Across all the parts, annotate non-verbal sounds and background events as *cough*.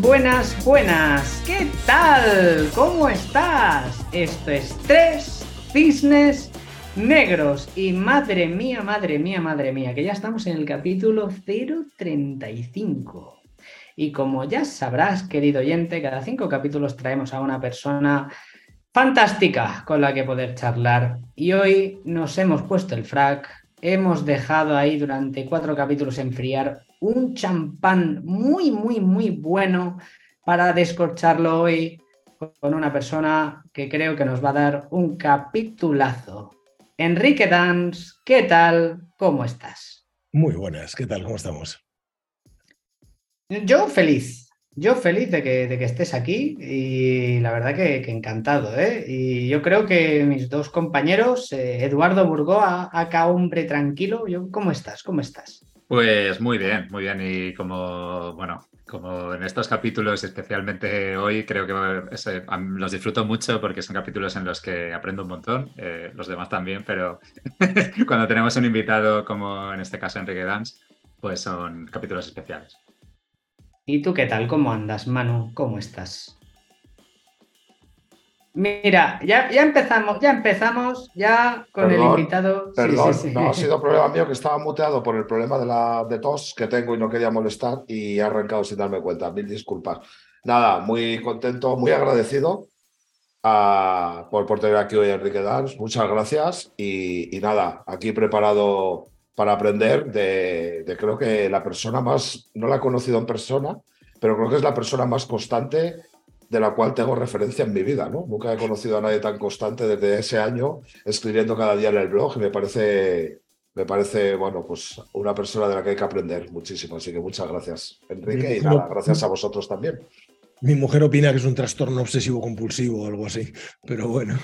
Buenas, buenas. ¿Qué tal? ¿Cómo estás? Esto es Tres Cisnes Negros. Y madre mía, madre mía, madre mía, que ya estamos en el capítulo 035. Y como ya sabrás, querido oyente, cada cinco capítulos traemos a una persona fantástica con la que poder charlar. Y hoy nos hemos puesto el frac, hemos dejado ahí durante cuatro capítulos enfriar un champán muy, muy, muy bueno para descorcharlo hoy con una persona que creo que nos va a dar un capitulazo. Enrique Dans, ¿qué tal? ¿Cómo estás? Muy buenas, ¿qué tal? ¿Cómo estamos? Yo feliz, yo feliz de que, de que estés aquí y la verdad que, encantado. ¿eh? Y yo creo que mis dos compañeros, eh, Eduardo Burgoa, acá hombre tranquilo, yo, ¿cómo estás? ¿Cómo estás? Pues muy bien, muy bien. Y como, bueno, como en estos capítulos, especialmente hoy, creo que los disfruto mucho porque son capítulos en los que aprendo un montón, eh, los demás también, pero *laughs* cuando tenemos un invitado como en este caso Enrique Dance, pues son capítulos especiales. ¿Y tú qué tal? ¿Cómo andas, Manu? ¿Cómo estás? Mira, ya, ya empezamos, ya empezamos, ya con el invitado. Perdón, no ha sido problema mío que estaba muteado por el problema de la de tos que tengo y no quería molestar y he arrancado sin darme cuenta. Mil disculpas. Nada, muy contento, muy agradecido a, por, por tener aquí hoy a Enrique Dance. Muchas gracias y, nada, aquí preparado para aprender de, de creo que la persona más, no la he conocido en persona, pero creo que es la persona más constante de la cual tengo referencia en mi vida, ¿no? Nunca he conocido a nadie tan constante desde ese año escribiendo cada día en el blog y me parece, me parece, bueno, pues una persona de la que hay que aprender muchísimo. Así que muchas gracias, Enrique, y nada, gracias a vosotros también. Mi mujer opina que es un trastorno obsesivo compulsivo o algo así, pero bueno.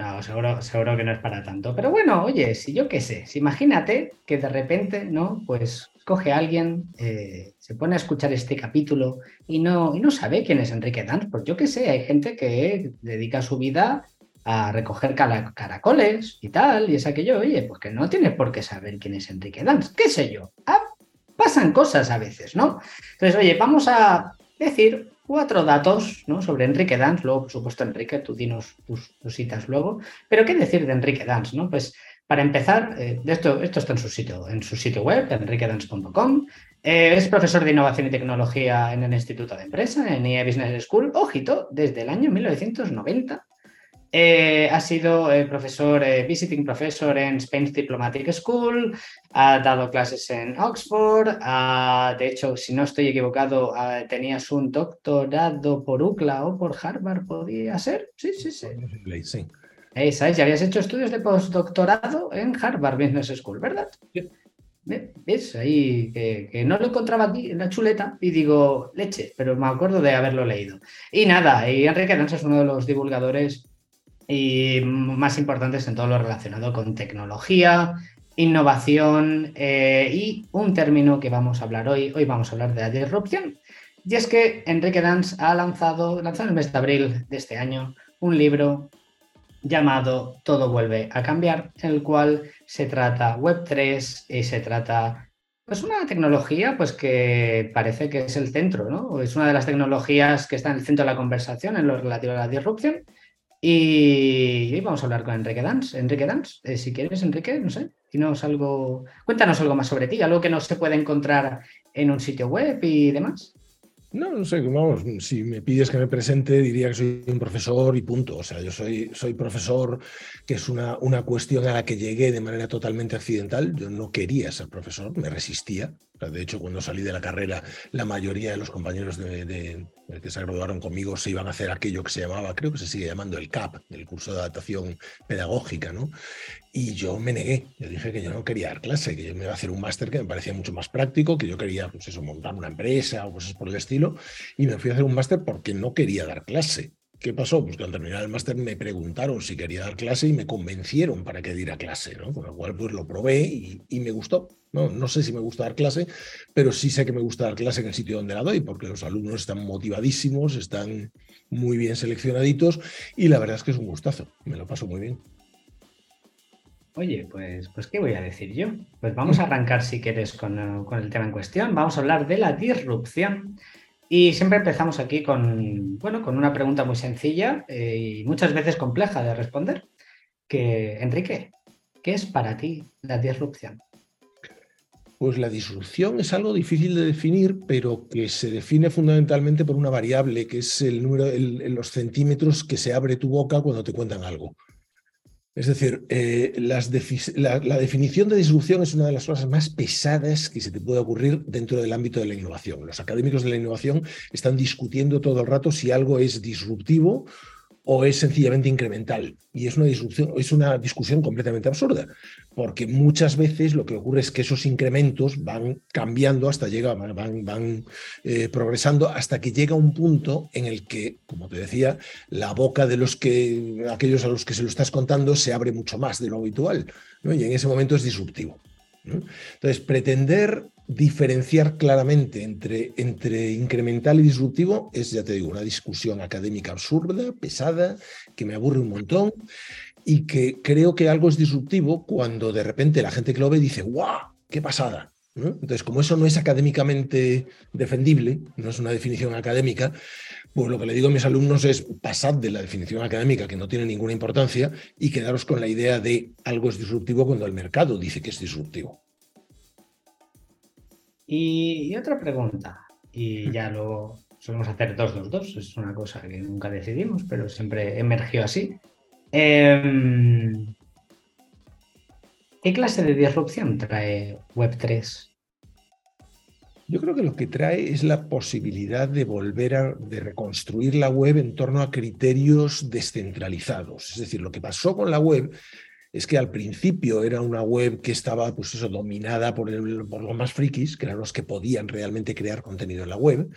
No, seguro, seguro que no es para tanto. Pero bueno, oye, si yo qué sé, si imagínate que de repente, ¿no? Pues coge a alguien, eh, se pone a escuchar este capítulo y no, y no sabe quién es Enrique Danz. Pues yo qué sé, hay gente que dedica su vida a recoger caracoles y tal, y es aquello, oye, pues que no tiene por qué saber quién es Enrique Danz, qué sé yo. Ah, pasan cosas a veces, ¿no? Entonces, oye, vamos a decir cuatro datos ¿no? sobre Enrique Danz. Luego, por supuesto, Enrique, tú dinos tus, citas luego. Pero, ¿qué decir de Enrique Danz? ¿no? Pues para empezar, eh, esto, esto está en su sitio, en su sitio web, enriquedance.com. Eh, es profesor de innovación y tecnología en el Instituto de Empresa, en IE Business School, ojito, desde el año 1990. Eh, ha sido eh, profesor, eh, visiting professor en Spain's Diplomatic School, ha dado clases en Oxford, de hecho, si no estoy equivocado, tenías un doctorado por UCLA o por Harvard, ¿podía ser? Sí, sí, sí. sí. Ya habías hecho estudios de postdoctorado en Harvard Business School, ¿verdad? ¿Ves? Ahí que, no lo encontraba aquí en la chuleta y digo, leche, pero me acuerdo de haberlo leído. Y nada, y Enrique Danza es uno de los divulgadores y más importantes en todo lo relacionado con tecnología, innovación eh, y un término que vamos a hablar hoy. Hoy vamos a hablar de la disrupción. Y es que Enrique Danz ha lanzado, lanzado en el mes de abril de este año, un libro llamado Todo vuelve a cambiar, en el cual se trata Web3 y se trata pues una tecnología pues que parece que es el centro, ¿no? Es una de las tecnologías que está en el centro de la conversación en lo relativo a la disrupción y hoy vamos a hablar con Enrique Dans. Enrique Dans, eh, si quieres, Enrique, no sé, dinos algo, cuéntanos algo más sobre ti, algo que no se puede encontrar en un sitio web y demás. No, no sé, vamos, si me pides que me presente, diría que soy un profesor y punto. O sea, yo soy, soy profesor, que es una, una cuestión a la que llegué de manera totalmente accidental. Yo no quería ser profesor, me resistía. De hecho, cuando salí de la carrera, la mayoría de los compañeros de, que se graduaron conmigo se iban a hacer aquello que se llamaba, creo que se sigue llamando el CAP, el curso de adaptación pedagógica, ¿no? Y yo me negué, yo dije que yo no quería dar clase, que yo me iba a hacer un máster que me parecía mucho más práctico, que yo quería, pues eso, montar una empresa o cosas por el estilo, y me fui a hacer un máster porque no quería dar clase. ¿Qué pasó? Pues que al terminar el máster me preguntaron si quería dar clase y me convencieron para que diera clase, ¿no? Con lo cual, pues lo probé y, me gustó. No, no sé si me gusta dar clase, pero sí sé que me gusta dar clase en el sitio donde la doy, porque los alumnos están motivadísimos, están muy bien seleccionaditos y la verdad es que es un gustazo. Me lo paso muy bien. Oye, pues, pues ¿qué voy a decir yo? Pues vamos a arrancar, si quieres, con, el tema en cuestión. Vamos a hablar de la disrupción. Y siempre empezamos aquí con, bueno, con una pregunta muy sencilla eh, y muchas veces compleja de responder. Que, Enrique, ¿qué es para ti la disrupción? Pues la disrupción es algo difícil de definir, pero que se define fundamentalmente por una variable, que es el número, los centímetros que se abre tu boca cuando te cuentan algo. Es decir, eh, la, definición de disrupción es una de las cosas más pesadas que se te puede ocurrir dentro del ámbito de la innovación. Los académicos de la innovación están discutiendo todo el rato si algo es disruptivo o es sencillamente incremental. Y es una discusión, es una discusión completamente absurda, porque muchas veces lo que ocurre es que esos incrementos van cambiando hasta llegar, van, van eh, progresando hasta que llega un punto en el que, como te decía, la boca de los que, aquellos a los que se lo estás contando se abre mucho más de lo habitual, y en ese momento es disruptivo. Entonces, pretender diferenciar claramente entre, entre incremental y disruptivo es, ya te digo, una discusión académica absurda, pesada, que me aburre un montón y que creo que algo es disruptivo cuando de repente la gente que lo ve dice, ¡guau! ¡Qué pasada! Entonces, como eso no es académicamente defendible, no es una definición académica, pues lo que le digo a mis alumnos es pasad de la definición académica, que no tiene ninguna importancia, y quedaros con la idea de algo es disruptivo cuando el mercado dice que es disruptivo. Y, otra pregunta, y ya lo solemos hacer dos, dos, dos, es una cosa que nunca decidimos, pero siempre emergió así. Em, ¿Qué clase de disrupción trae Web3? Yo creo que lo que trae es la posibilidad de volver a de reconstruir la web en torno a criterios descentralizados. Es decir, lo que pasó con la web es que al principio era una web que estaba pues eso, dominada por, por los más frikis, que eran los que podían realmente crear contenido en la web,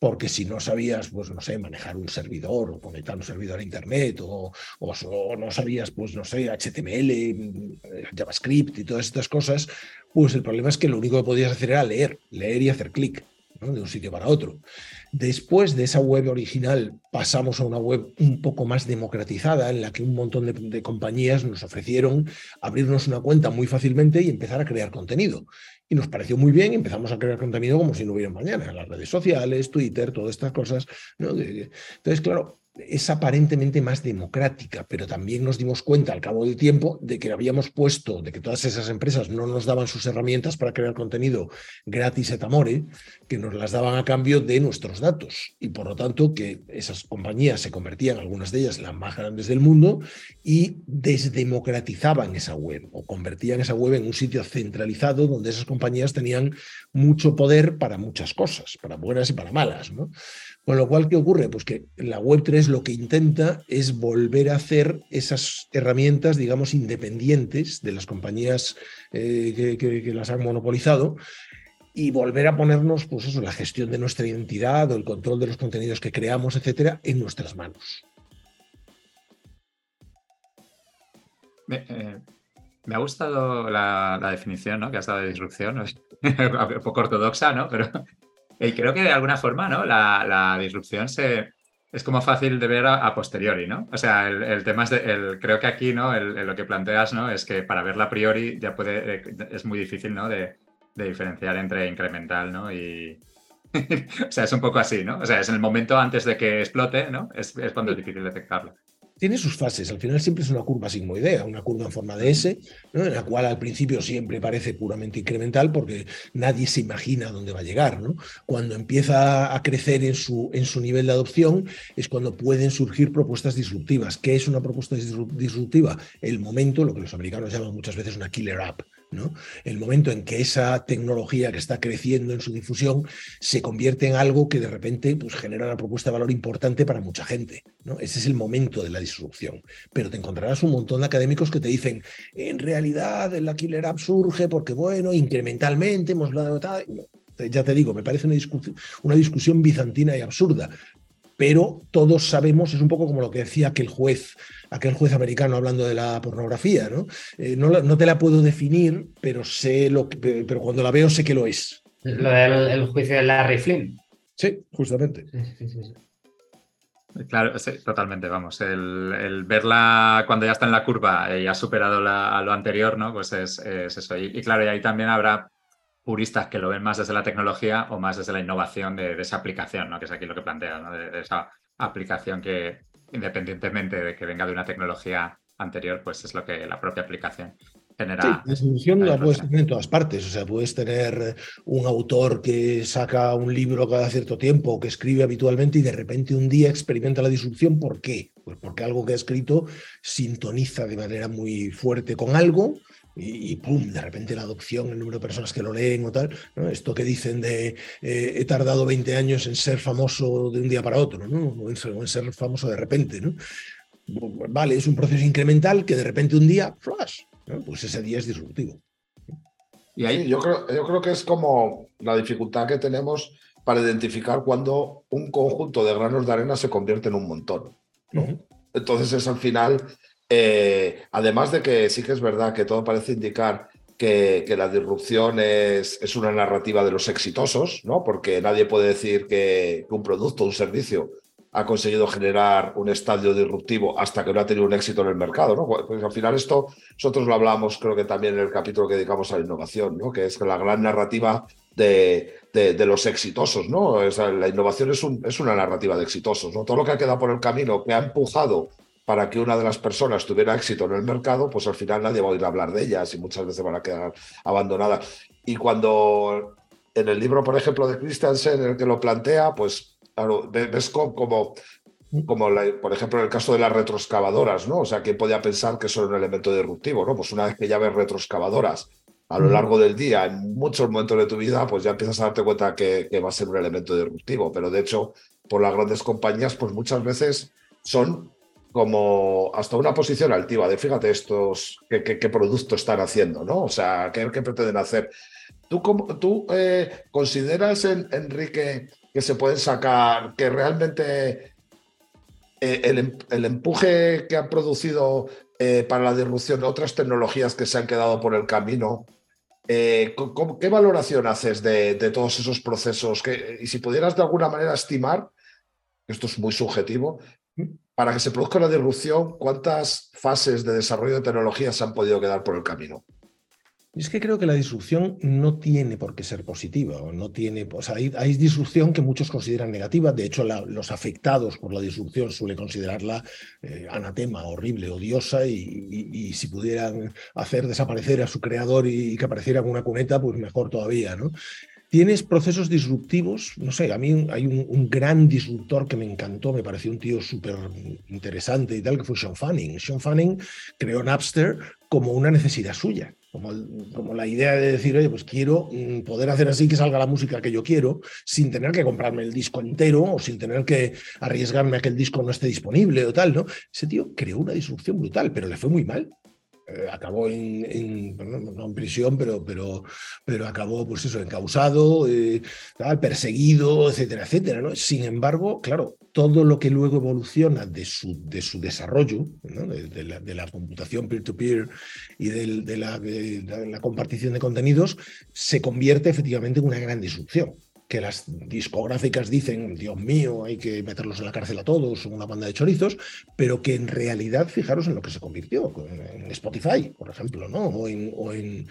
porque si no sabías, pues no sé, manejar un servidor o conectar un servidor a Internet o, o, no sabías, pues no sé, HTML, JavaScript y todas estas cosas, pues el problema es que lo único que podías hacer era leer, leer y hacer clic de un sitio para otro. Después de esa web original pasamos a una web un poco más democratizada en la que un montón de, compañías nos ofrecieron abrirnos una cuenta muy fácilmente y empezar a crear contenido. Y nos pareció muy bien, empezamos a crear contenido como si no hubiera mañana, las redes sociales, Twitter, todas estas cosas. Entonces, claro, es aparentemente más democrática, pero también nos dimos cuenta al cabo del tiempo de que habíamos puesto, de que todas esas empresas no nos daban sus herramientas para crear contenido gratis et amore, que nos las daban a cambio de nuestros datos. Y por lo tanto, que esas compañías se convertían, algunas de ellas, las más grandes del mundo, y desdemocratizaban esa web o convertían esa web en un sitio centralizado donde esas compañías tenían mucho poder para muchas cosas, para buenas y para malas. ¿no? Con lo cual, ¿qué ocurre? Pues que la Web3 lo que intenta es volver a hacer esas herramientas, digamos, independientes de las compañías eh, que, las han monopolizado y volver a ponernos, pues eso, la gestión de nuestra identidad o el control de los contenidos que creamos, etcétera, en nuestras manos. Me, eh, ha gustado la, definición ¿no? que has dado de disrupción, *laughs* un poco ortodoxa, ¿no? Pero y creo que de alguna forma, ¿no? La, disrupción se, es como fácil de ver a, posteriori, ¿no? O sea, el, tema es, de, el, creo que aquí, ¿no? El, lo que planteas, ¿no? Es que para verla a priori ya puede, eh, es muy difícil, ¿no? De, de diferenciar entre incremental, ¿no? Y, *laughs* o sea, es un poco así, ¿no? O sea, es en el momento antes de que explote, ¿no? Es, es cuando es difícil detectarlo tiene sus fases. Al final siempre es una curva sigmoidea, una curva en forma de S, en la cual al principio siempre parece puramente incremental porque nadie se imagina dónde va a llegar. ¿no? Cuando empieza a crecer en su, en su nivel de adopción es cuando pueden surgir propuestas disruptivas. ¿Qué es una propuesta disruptiva? El momento, lo que los americanos llaman muchas veces una killer app. El momento en que esa tecnología que está creciendo en su difusión se convierte en algo que de repente pues, genera una propuesta de valor importante para mucha gente. ¿no? Ese es el momento de la disrupción. Pero te encontrarás un montón de académicos que te dicen, en realidad la Killer App surge porque, bueno, incrementalmente hemos dado Ya te digo, me parece una, una discusión bizantina y absurda pero todos sabemos, es un poco como lo que decía aquel juez, aquel juez americano hablando de la pornografía, ¿no? Eh, no, te la puedo definir, pero sé lo pero cuando la veo sé que lo es. Lo del juicio de Larry Flynn. Sí, justamente. Claro, sí, totalmente, vamos. El, verla cuando ya está en la curva y ha superado a lo anterior, ¿no? Pues es, eso. Y, claro, y ahí también habrá puristas que lo ven más desde la tecnología o más desde la innovación de, esa aplicación, ¿no? Que es aquí lo que plantea, ¿no? de, esa aplicación que, independientemente de que venga de una tecnología anterior, pues es lo que la propia aplicación genera. Sí, la solución la puedes tener en todas partes. O sea, puedes tener un autor que saca un libro cada cierto tiempo, o que escribe habitualmente y de repente un día experimenta la disrupción. ¿Por qué? Pues porque algo que ha escrito sintoniza de manera muy fuerte con algo y, pum, de repente la adopción, el número de personas que lo leen o tal, esto que dicen de eh, he tardado 20 años en ser famoso de un día para otro, ¿no? o, en ser, famoso de repente. ¿no? Vale, es un proceso incremental que de repente un día, flash, pues ese día es disruptivo. Y ahí yo creo, yo creo que es como la dificultad que tenemos para identificar cuando un conjunto de granos de arena se convierte en un montón. Entonces es al final eh, además de que sí que es verdad que todo parece indicar que, la disrupción es, es, una narrativa de los exitosos, ¿no? Porque nadie puede decir que, un producto, un servicio ha conseguido generar un estadio disruptivo hasta que no ha tenido un éxito en el mercado, ¿no? Pues al final esto nosotros lo hablamos creo que también en el capítulo que dedicamos a la innovación, ¿no? Que es la gran narrativa de, de, los exitosos, ¿no? la innovación es, es una narrativa de exitosos, ¿no? Todo lo que ha quedado por el camino que ha empujado para que una de las personas tuviera éxito en el mercado, pues al final nadie va a oír hablar de ellas y muchas veces van a quedar abandonadas. Y cuando en el libro, por ejemplo, de Christensen, en el que lo plantea, pues claro, ves como, como, por ejemplo, en el caso de las retroexcavadoras, ¿no? O sea, ¿quién podía pensar que eso era un elemento disruptivo, ¿no? Pues una vez que ya ves retroexcavadoras a lo largo del día, en muchos momentos de tu vida, pues ya empiezas a darte cuenta que, que va a ser un elemento disruptivo. Pero de hecho, por las grandes compañías, pues muchas veces son como hasta una posición altiva de fíjate estos qué, qué, producto están haciendo, ¿no? O sea, qué, pretenden hacer. ¿Tú, tú eh, consideras, en, Enrique, que se pueden sacar, que realmente eh, el, el, empuje que han producido eh, para la disrupción de otras tecnologías que se han quedado por el camino, ¿qué valoración haces de, de todos esos procesos? Que, y si pudieras de alguna manera estimar, esto es muy subjetivo, para que se produzca una disrupción, ¿cuántas fases de desarrollo de tecnologías se han podido quedar por el camino? Es que creo que la disrupción no tiene por qué ser positiva, no tiene, o sea, hay, disrupción que muchos consideran negativa. De hecho, los afectados por la disrupción suelen considerarla eh, anatema, horrible, odiosa, y, si pudieran hacer desaparecer a su creador y, que apareciera con una cuneta, pues mejor todavía, ¿no? Tienes procesos disruptivos, no sé, a mí hay un, gran disruptor que me encantó, me pareció un tío súper interesante y tal, que fue Sean Fanning. Sean Fanning creó Napster como una necesidad suya, como, como la idea de decir, oye, pues quiero mm, poder hacer así que salga la música que yo quiero, sin tener que comprarme el disco entero o sin tener que arriesgarme a que el disco no esté disponible o tal, ¿no? Ese tío creó una disrupción brutal, pero le fue muy mal. Eh, acabó en, en prisión, pero, pero, pero acabó, pues eso, encausado, eh, perseguido, etcétera, etcétera. ¿no? Sin embargo, claro, todo lo que luego evoluciona de su, de su desarrollo, de, la, computación peer-to-peer y de, la, de la compartición de contenidos, se convierte efectivamente en una gran disrupción que las discográficas dicen, Dios mío, hay que meterlos en la cárcel a todos, una banda de chorizos, pero que en realidad, fijaros en lo que se convirtió, en Spotify, por ejemplo, ¿no? o en,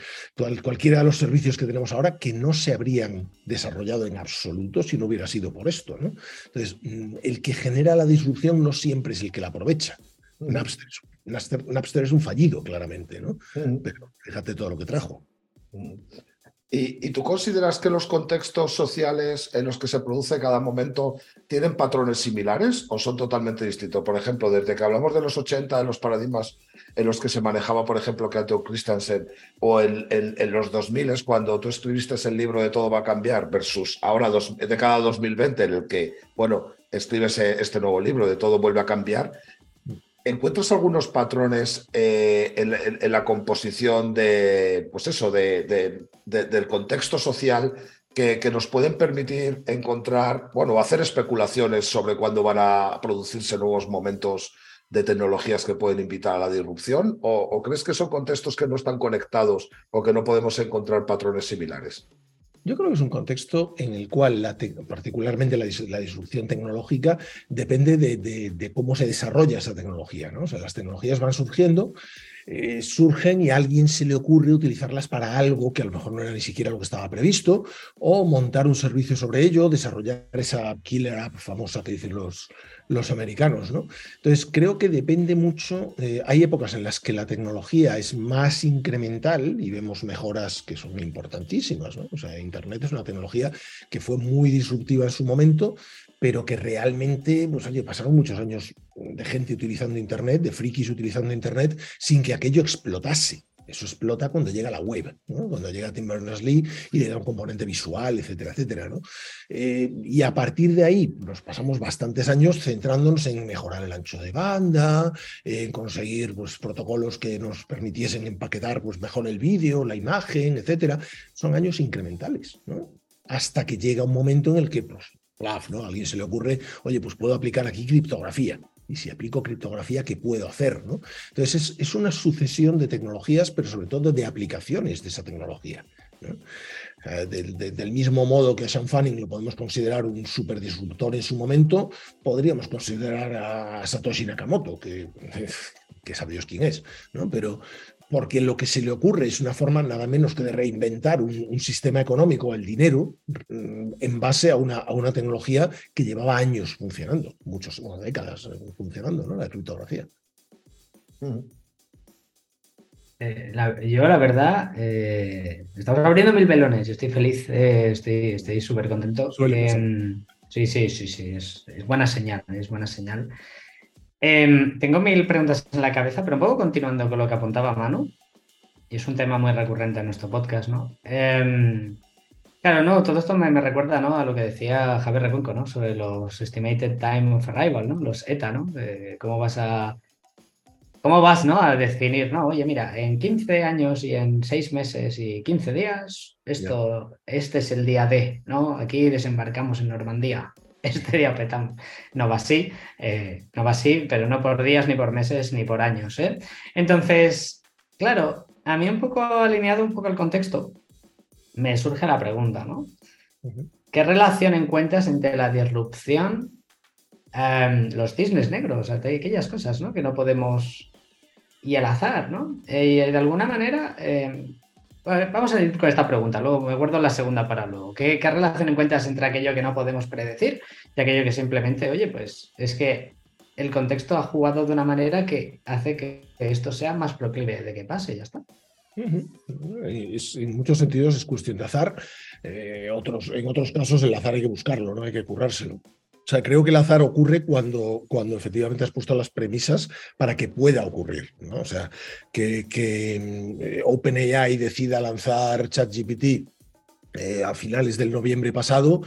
cualquiera de los servicios que tenemos ahora, que no se habrían desarrollado en absoluto si no hubiera sido por esto. ¿no? Entonces, mm, el que genera la disrupción no siempre es el que la aprovecha. Napster, Napster es un fallido, claramente, ¿no? Pero fíjate todo lo que trajo. ¿Y, tú consideras que los contextos sociales en los que se produce cada momento tienen patrones similares o son totalmente distintos? Por ejemplo, desde que hablamos de los 80, de los paradigmas en los que se manejaba, por ejemplo, Cato Christensen, o en, los 2000, cuando tú escribiste el libro de Todo va a cambiar, versus ahora de cada 2020, en el que, bueno, escribes este nuevo libro de Todo vuelve a cambiar, ¿Encuentras algunos patrones eh, en, la composición de, pues eso, de, del contexto social que, nos pueden permitir encontrar, bueno, hacer especulaciones sobre cuándo van a producirse nuevos momentos de tecnologías que pueden invitar a la disrupción? ¿O, crees que son contextos que no están conectados o que no podemos encontrar patrones similares? Yo creo que es un contexto en el cual, la particularmente la, disrupción tecnológica, depende de, cómo se desarrolla esa tecnología. ¿no? O sea, las tecnologías van surgiendo, eh, surgen y a alguien se le ocurre utilizarlas para algo que a lo mejor no era ni siquiera lo que estaba previsto, o montar un servicio sobre ello, desarrollar esa killer app famosa que dicen los, los americanos. ¿no? Entonces, creo que depende mucho, eh, hay épocas en las que la tecnología es más incremental y vemos mejoras que son importantísimas. ¿no? O sea, Internet es una tecnología que fue muy disruptiva en su momento, pero que realmente, pues pasaron muchos años de gente utilizando Internet, de frikis utilizando Internet, sin que aquello explotase. Eso explota cuando llega la web, cuando llega Tim Berners-Lee y le da un componente visual, etcétera, etcétera. ¿no? Eh, y a partir de ahí nos pasamos bastantes años centrándonos en mejorar el ancho de banda, en conseguir pues, protocolos que nos permitiesen empaquetar pues, mejor el vídeo, la imagen, etcétera. Son años incrementales, ¿no? hasta que llega un momento en el que pues, ¿no? A alguien se le ocurre, oye, pues puedo aplicar aquí criptografía y si aplico criptografía, ¿qué puedo hacer? ¿no? Entonces, es, una sucesión de tecnologías, pero sobre todo de aplicaciones de esa tecnología. del mismo modo que a Sam Fanning lo podemos considerar un superdisruptor en su momento, podríamos considerar a Satoshi Nakamoto, que, *laughs* que sabe Dios quién es, ¿no? pero, porque lo que se le ocurre es una forma nada menos que de reinventar un, sistema económico, el dinero, mm, en base a una, a una, tecnología que llevaba años funcionando, muchas décadas eh, funcionando, ¿no? la criptografía. Eh, yo, la verdad, eh, estamos abriendo mil velones. Yo estoy feliz, estoy súper contento. Sí, sí, sí, sí, es, es, buena señal, es buena señal. Em, tengo mil preguntas en la cabeza, pero un poco continuando con lo que apuntaba Manu, y es un tema muy recurrente en nuestro podcast, ¿no? Em, claro, no, todo esto me, recuerda ¿no? a lo que decía Javier Recunco, ¿no? Sobre los Estimated Time of Arrival, ¿no? Los ETA, ¿no? ¿Cómo vas a... ¿Cómo vas ¿no? a definir, no? Oye, mira, en 15 años y en 6 meses y 15 días, esto, este es el día D, ¿no? Aquí desembarcamos en Normandía *laughs* este día petamos. No va así, eh, no va así, pero no por días, ni por meses, ni por años. ¿eh? Entonces, claro, a mí un poco alineado un poco el contexto, me surge la pregunta, ¿no? ¿Qué relación encuentras entre la disrupción, em, los cisnes negros, aquellas cosas, ¿no? Que no podemos... y el azar, ¿no? Eh, y de alguna manera em, Vamos a ir con esta pregunta, luego me guardo la segunda para luego. ¿Qué, relación encuentras entre aquello que no podemos predecir y aquello que simplemente, oye, pues es que el contexto ha jugado de una manera que hace que esto sea más proclive de que pase, ya está? en muchos sentidos es cuestión de azar. Eh, otros, en otros casos el azar hay que buscarlo, no hay que currárselo. O sea, creo que el azar ocurre cuando, cuando efectivamente has puesto las premisas para que pueda ocurrir. ¿no? O sea, que, que eh, OpenAI decida lanzar ChatGPT eh, a finales del noviembre pasado,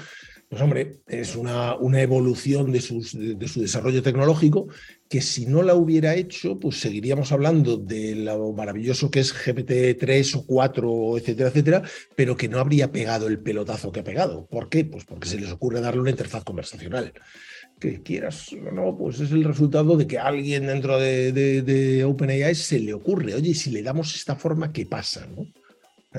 pues hombre, es una, una evolución de, sus, de, su desarrollo tecnológico que si no la hubiera hecho, pues seguiríamos hablando de lo maravilloso que es GPT-3 o 4, etcétera, etcétera, pero que no habría pegado el pelotazo que ha pegado. ¿Por qué? Pues porque se les ocurre darle una interfaz conversacional. Que quieras o no, pues es el resultado de que alguien dentro de, OpenAI se le ocurre, oye, si le damos esta forma, ¿qué pasa? ¿no?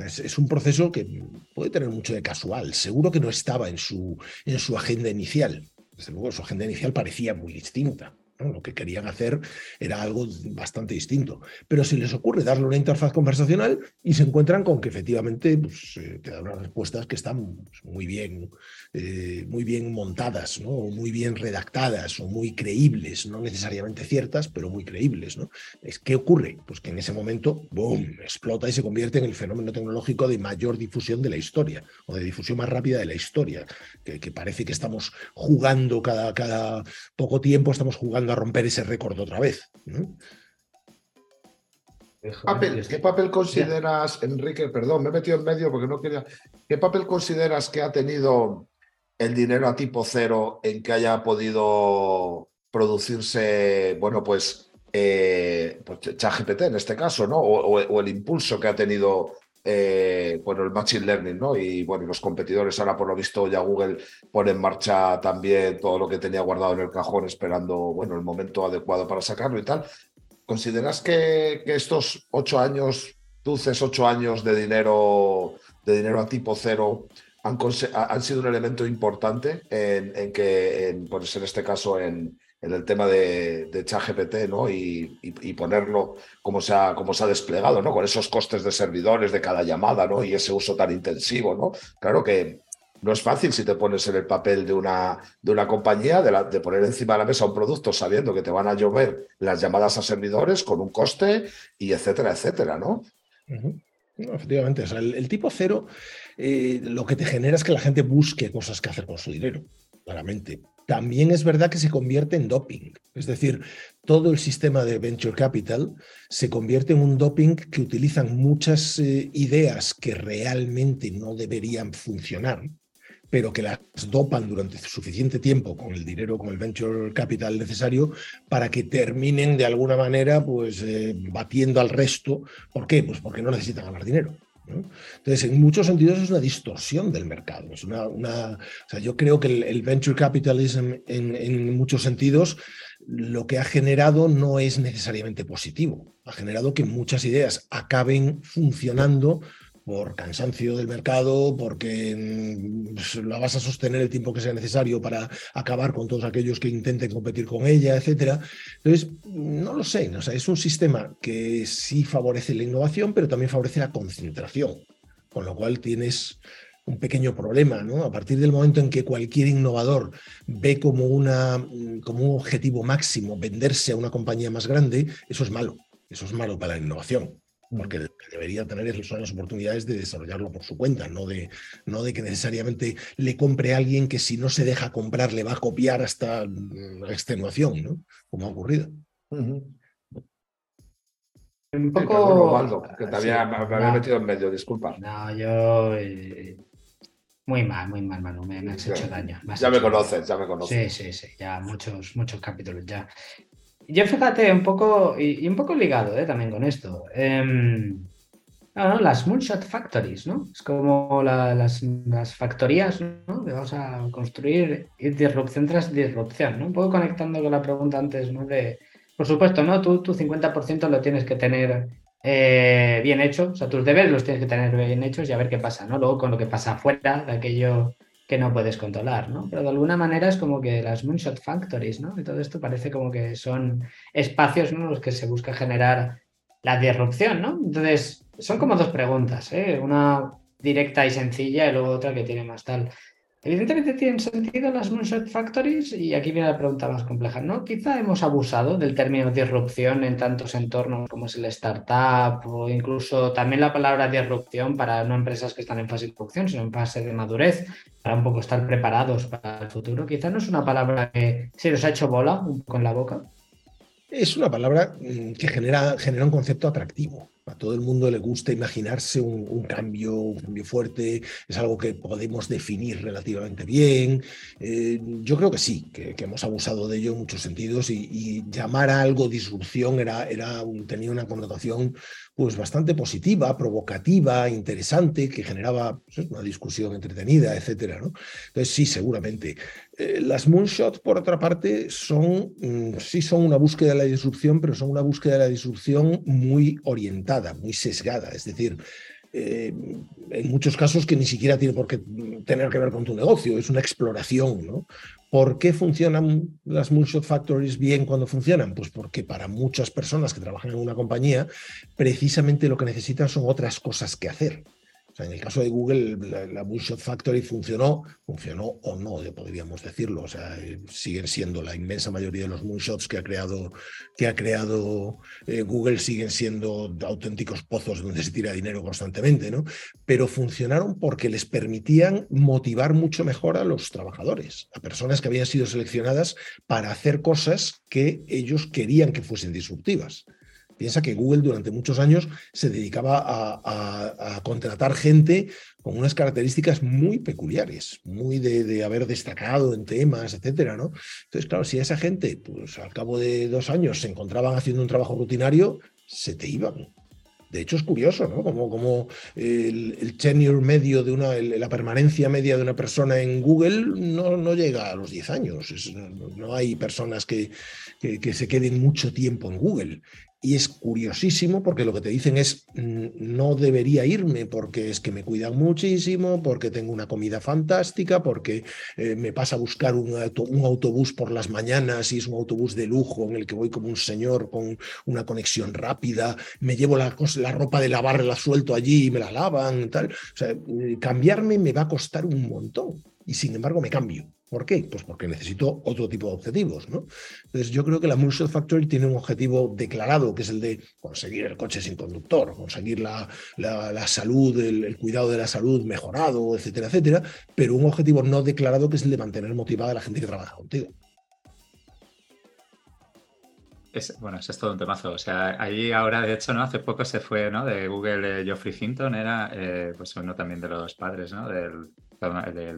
Es, un proceso que puede tener mucho de casual. Seguro que no estaba en su, en su agenda inicial. Desde luego, su agenda inicial parecía muy distinta. Lo que querían hacer era algo bastante distinto. Pero si les ocurre darle una interfaz conversacional y se encuentran con que efectivamente pues, te dan unas respuestas que están pues, muy, bien, eh, muy bien montadas, ¿no? muy bien redactadas o muy creíbles, no necesariamente ciertas, pero muy creíbles. ¿no? Es, ¿Qué ocurre? Pues que en ese momento, ¡boom!, explota y se convierte en el fenómeno tecnológico de mayor difusión de la historia o de difusión más rápida de la historia, que, que parece que estamos jugando cada, cada poco tiempo, estamos jugando a romper ese récord otra vez. ¿Qué papel consideras, Enrique? Perdón, me he metido en medio porque no quería. ¿Qué papel consideras que ha tenido el dinero a tipo cero en que haya podido producirse, bueno, pues, eh, pues ChatGPT en este caso, ¿no? o, el impulso que ha tenido eh, bueno, el Machine Learning, ¿no? Y bueno, los competidores ahora por lo visto ya Google pone en marcha también todo lo que tenía guardado en el cajón esperando, bueno, el momento adecuado para sacarlo y tal. ¿Consideras que, estos ocho años, dulces ocho años de dinero, de dinero a tipo cero, han, sido un elemento importante en, que, por en este caso, en, el tema de, de ChatGPT, ¿no? Y, ponerlo como se, ha, se ha desplegado, ¿no? Con esos costes de servidores de cada llamada, ¿no? Y ese uso tan intensivo, ¿no? Claro que no es fácil si te pones en el papel de una, de una compañía, de, poner encima de la mesa un producto sabiendo que te van a llover las llamadas a servidores con un coste y etcétera, etcétera, ¿no? efectivamente, el, tipo cero eh, lo que te genera es que la gente busque cosas que hacer con su dinero, claramente. También es verdad que se convierte en doping, es decir, todo el sistema de venture capital se convierte en un doping que utilizan muchas eh, ideas que realmente no deberían funcionar pero que las dopan durante suficiente tiempo con el dinero, con el venture capital necesario, para que terminen de alguna manera pues, eh, batiendo al resto. ¿Por qué? Pues porque no necesitan ganar dinero. Entonces, en muchos sentidos es una distorsión del mercado. Es una, una sea, yo creo que el, venture capitalism en, muchos sentidos lo que ha generado no es necesariamente positivo. Ha generado que muchas ideas acaben funcionando por cansancio del mercado, porque mm, pues, la vas a sostener el tiempo que sea necesario para acabar con todos aquellos que intenten competir con ella, etcétera. Entonces, no lo sé, o sea, es un sistema que sí favorece la innovación, pero también favorece la concentración, con lo cual tienes un pequeño problema, ¿no? A partir del momento en que cualquier innovador ve como, una, mm, como un objetivo máximo venderse a una compañía más grande, eso es malo, eso es malo para la innovación porque debería tener son las oportunidades de desarrollarlo por su cuenta, no de, no de que necesariamente le compre a alguien que si no se deja comprar le va a copiar hasta la extenuación, ¿no? Como ha ocurrido. Un poco... que te había, me había metido en medio, disculpa. No, yo... Eh, muy mal, muy mal, Manu, me, has hecho daño. ya me conoces, ya me conoces. Sí, sí, sí, ya muchos, muchos capítulos ya. Yo fíjate, un poco, y, un poco ligado eh, también con esto. Eh, las Moonshot Factories, ¿no? Es como las, las, factorías, ¿no? Que vamos a construir disrupción tras disrupción, ¿no? Un poco conectando con la pregunta antes, ¿no? De, por supuesto, ¿no? Tú tu 50% lo tienes que tener eh, bien hecho, o sea, tus deberes los tienes que tener bien hechos y a ver qué pasa, ¿no? Luego con lo que pasa afuera de aquello que no puedes controlar, ¿no? Pero de alguna manera es como que las Moonshot Factories, ¿no? Y todo esto parece como que son espacios, ¿no? Los que se busca generar la disrupción, ¿no? Entonces, son como dos preguntas, ¿eh? Una directa y sencilla y luego otra que tiene más tal. Evidentemente tienen sentido las Moonshot Factories y aquí viene la pregunta más compleja, ¿no? Quizá hemos abusado del término disrupción en tantos entornos como es el startup o incluso también la palabra disrupción para no empresas que están en fase de producción, sino en fase de madurez, para un poco estar preparados para el futuro. Quizá no es una palabra que se nos ha hecho bola en la boca. Es una palabra mm, que genera, genera un concepto atractivo. A todo el mundo le gusta imaginarse un, cambio, un cambio fuerte, es algo que podemos definir relativamente bien. Eh, yo creo que sí, que, hemos abusado de ello en muchos sentidos y, llamar a algo disrupción era, era tenía una connotación pues bastante positiva, provocativa, interesante, que generaba pues, una discusión entretenida. ¿no? Entonces, sí, seguramente. Eh, las moonshots, por otra parte, son, mm, sí son una búsqueda de la disrupción, pero son una búsqueda de la disrupción muy orientada, muy sesgada. Es decir, eh, en muchos casos que ni siquiera tiene por qué tener que ver con tu negocio, es una exploración, ¿no? ¿Por qué funcionan las Moonshot Factories bien cuando funcionan? Pues porque para muchas personas que trabajan en una compañía, precisamente lo que necesitan son otras cosas que hacer en el caso de Google, la, la Factory funcionó, funcionó o no, podríamos decirlo. O sea, eh, siguen siendo la inmensa mayoría de los moonshots que ha creado, que ha creado eh, Google, siguen siendo auténticos pozos donde se tira dinero constantemente, ¿no? Pero funcionaron porque les permitían motivar mucho mejor a los trabajadores, a personas que habían sido seleccionadas para hacer cosas que ellos querían que fuesen disruptivas. Piensa que Google durante muchos años se dedicaba a, contratar gente con unas características muy peculiares, muy de, haber destacado en temas, etcétera, ¿no? Entonces, claro, si esa gente, pues al cabo de dos años se encontraban haciendo un trabajo rutinario, se te iban. De hecho, es curioso, ¿no? Como, el, tenure medio de una, la permanencia media de una persona en Google no, llega a los 10 años. no, hay personas que, se queden mucho tiempo en Google. Y es curiosísimo porque lo que te dicen es, mm, no debería irme porque es que me cuidan muchísimo, porque tengo una comida fantástica, porque eh, me pasa a buscar un, autobús por las mañanas y es un autobús de lujo en el que voy como un señor con una conexión rápida, me llevo la, la ropa de lavar, la suelto allí y me la lavan, tal. O sea, eh, cambiarme me va a costar un montón y sin embargo me cambio. ¿Por qué? Pues porque necesito otro tipo de objetivos. ¿no? Entonces yo creo que la Moonshot Factory tiene un objetivo declarado, que es el de conseguir el coche sin conductor, conseguir la, la, salud, el, cuidado de la salud mejorado, etcétera, etcétera, pero un objetivo no declarado que es el de mantener motivada a la gente que trabaja contigo. Bueno, eso es todo un temazo. O sea, ahí ahora, de hecho, ¿no? Hace poco se fue, ¿no? De Google, eh, Geoffrey Hinton era, eh, pues uno también de los padres, ¿no? Del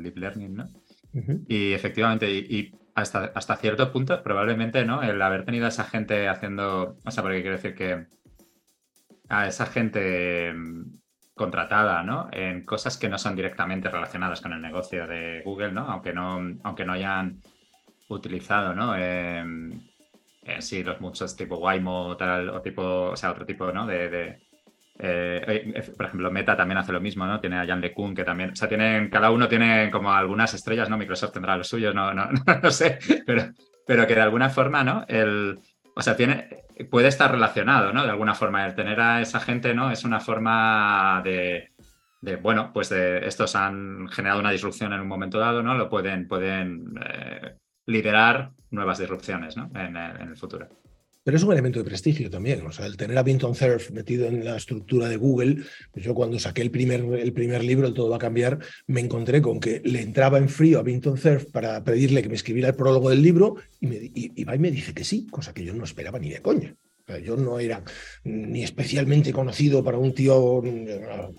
Deep Learning, ¿no? Y efectivamente, y, hasta, hasta cierto punto, probablemente, ¿no? El haber tenido a esa gente haciendo. O sea, porque quiero decir que a esa gente mm, contratada, ¿no? En cosas que no son directamente relacionadas con el negocio de Google, ¿no? Aunque no, aunque no hayan utilizado, ¿no? en sí, los muchos tipo Waymo tal, o tipo, o sea, otro tipo, ¿no? de, eh, eh, por ejemplo, Meta también hace lo mismo, ¿no? Tiene a Jan LeCun, que también, o sea, tienen, cada uno tiene como algunas estrellas, ¿no? Microsoft tendrá los suyos, no, *laughs* no, no, sé, pero, pero que de alguna forma, ¿no? El, o sea, tiene, puede estar relacionado, ¿no? De alguna forma, el tener a esa gente, ¿no? Es una forma de, de bueno, pues de, estos han generado una disrupción en un momento dado, ¿no? Lo pueden, pueden eh, liderar nuevas disrupciones, ¿no? en el futuro. Pero es un elemento de prestigio también. O sea, el tener a Vinton Cerf metido en la estructura de Google, pues yo cuando saqué el primer, el primer libro, el Todo va a cambiar, me encontré con que le entraba en frío a Vinton Cerf para pedirle que me escribiera el prólogo del libro y, me, y, va y me que sí, cosa que yo no esperaba ni de coña. yo no era ni especialmente conocido para un tío,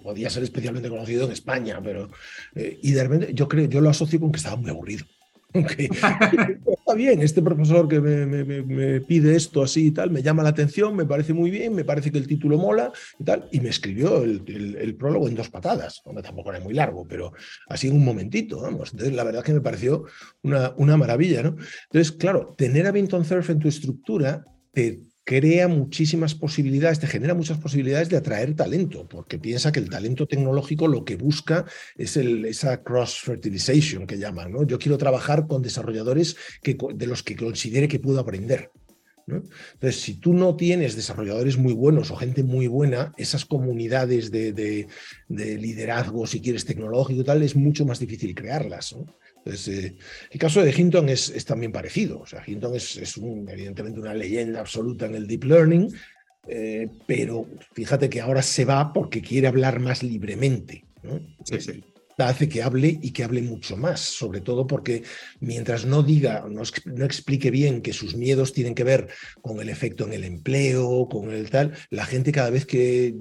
podía ser especialmente conocido en España, pero. Eh, y de repente yo creo, yo lo asocio con que estaba muy aburrido. *laughs* está bien, este profesor que me, pide esto así y tal, me llama la atención, me parece muy bien, me parece que el título mola y tal, y me escribió el, prólogo en dos patadas, Hombre, tampoco era muy largo, pero así en un momentito, vamos. Entonces, la verdad que me pareció una, una maravilla, ¿no? Entonces, claro, tener a Vinton Cerf en tu estructura te crea muchísimas posibilidades, te genera muchas posibilidades de atraer talento, porque piensa que el talento tecnológico lo que busca es el, esa cross-fertilization que llaman. ¿no? Yo quiero trabajar con desarrolladores que, de los que considere que puedo aprender. Entonces, si tú no tienes desarrolladores muy buenos o gente muy buena, esas comunidades de, de, de liderazgo, si quieres, tecnológico y tal, es mucho más difícil crearlas. ¿no? Eh, el caso de Hinton es, también parecido. O sea, Hinton es, evidentemente una leyenda absoluta en el deep learning, eh, pero fíjate que ahora se va porque quiere hablar más libremente. Hace que hable y que hable mucho más, sobre todo porque mientras no diga, no, no explique bien que sus miedos tienen que ver con el efecto en el empleo, con el tal, la gente cada vez que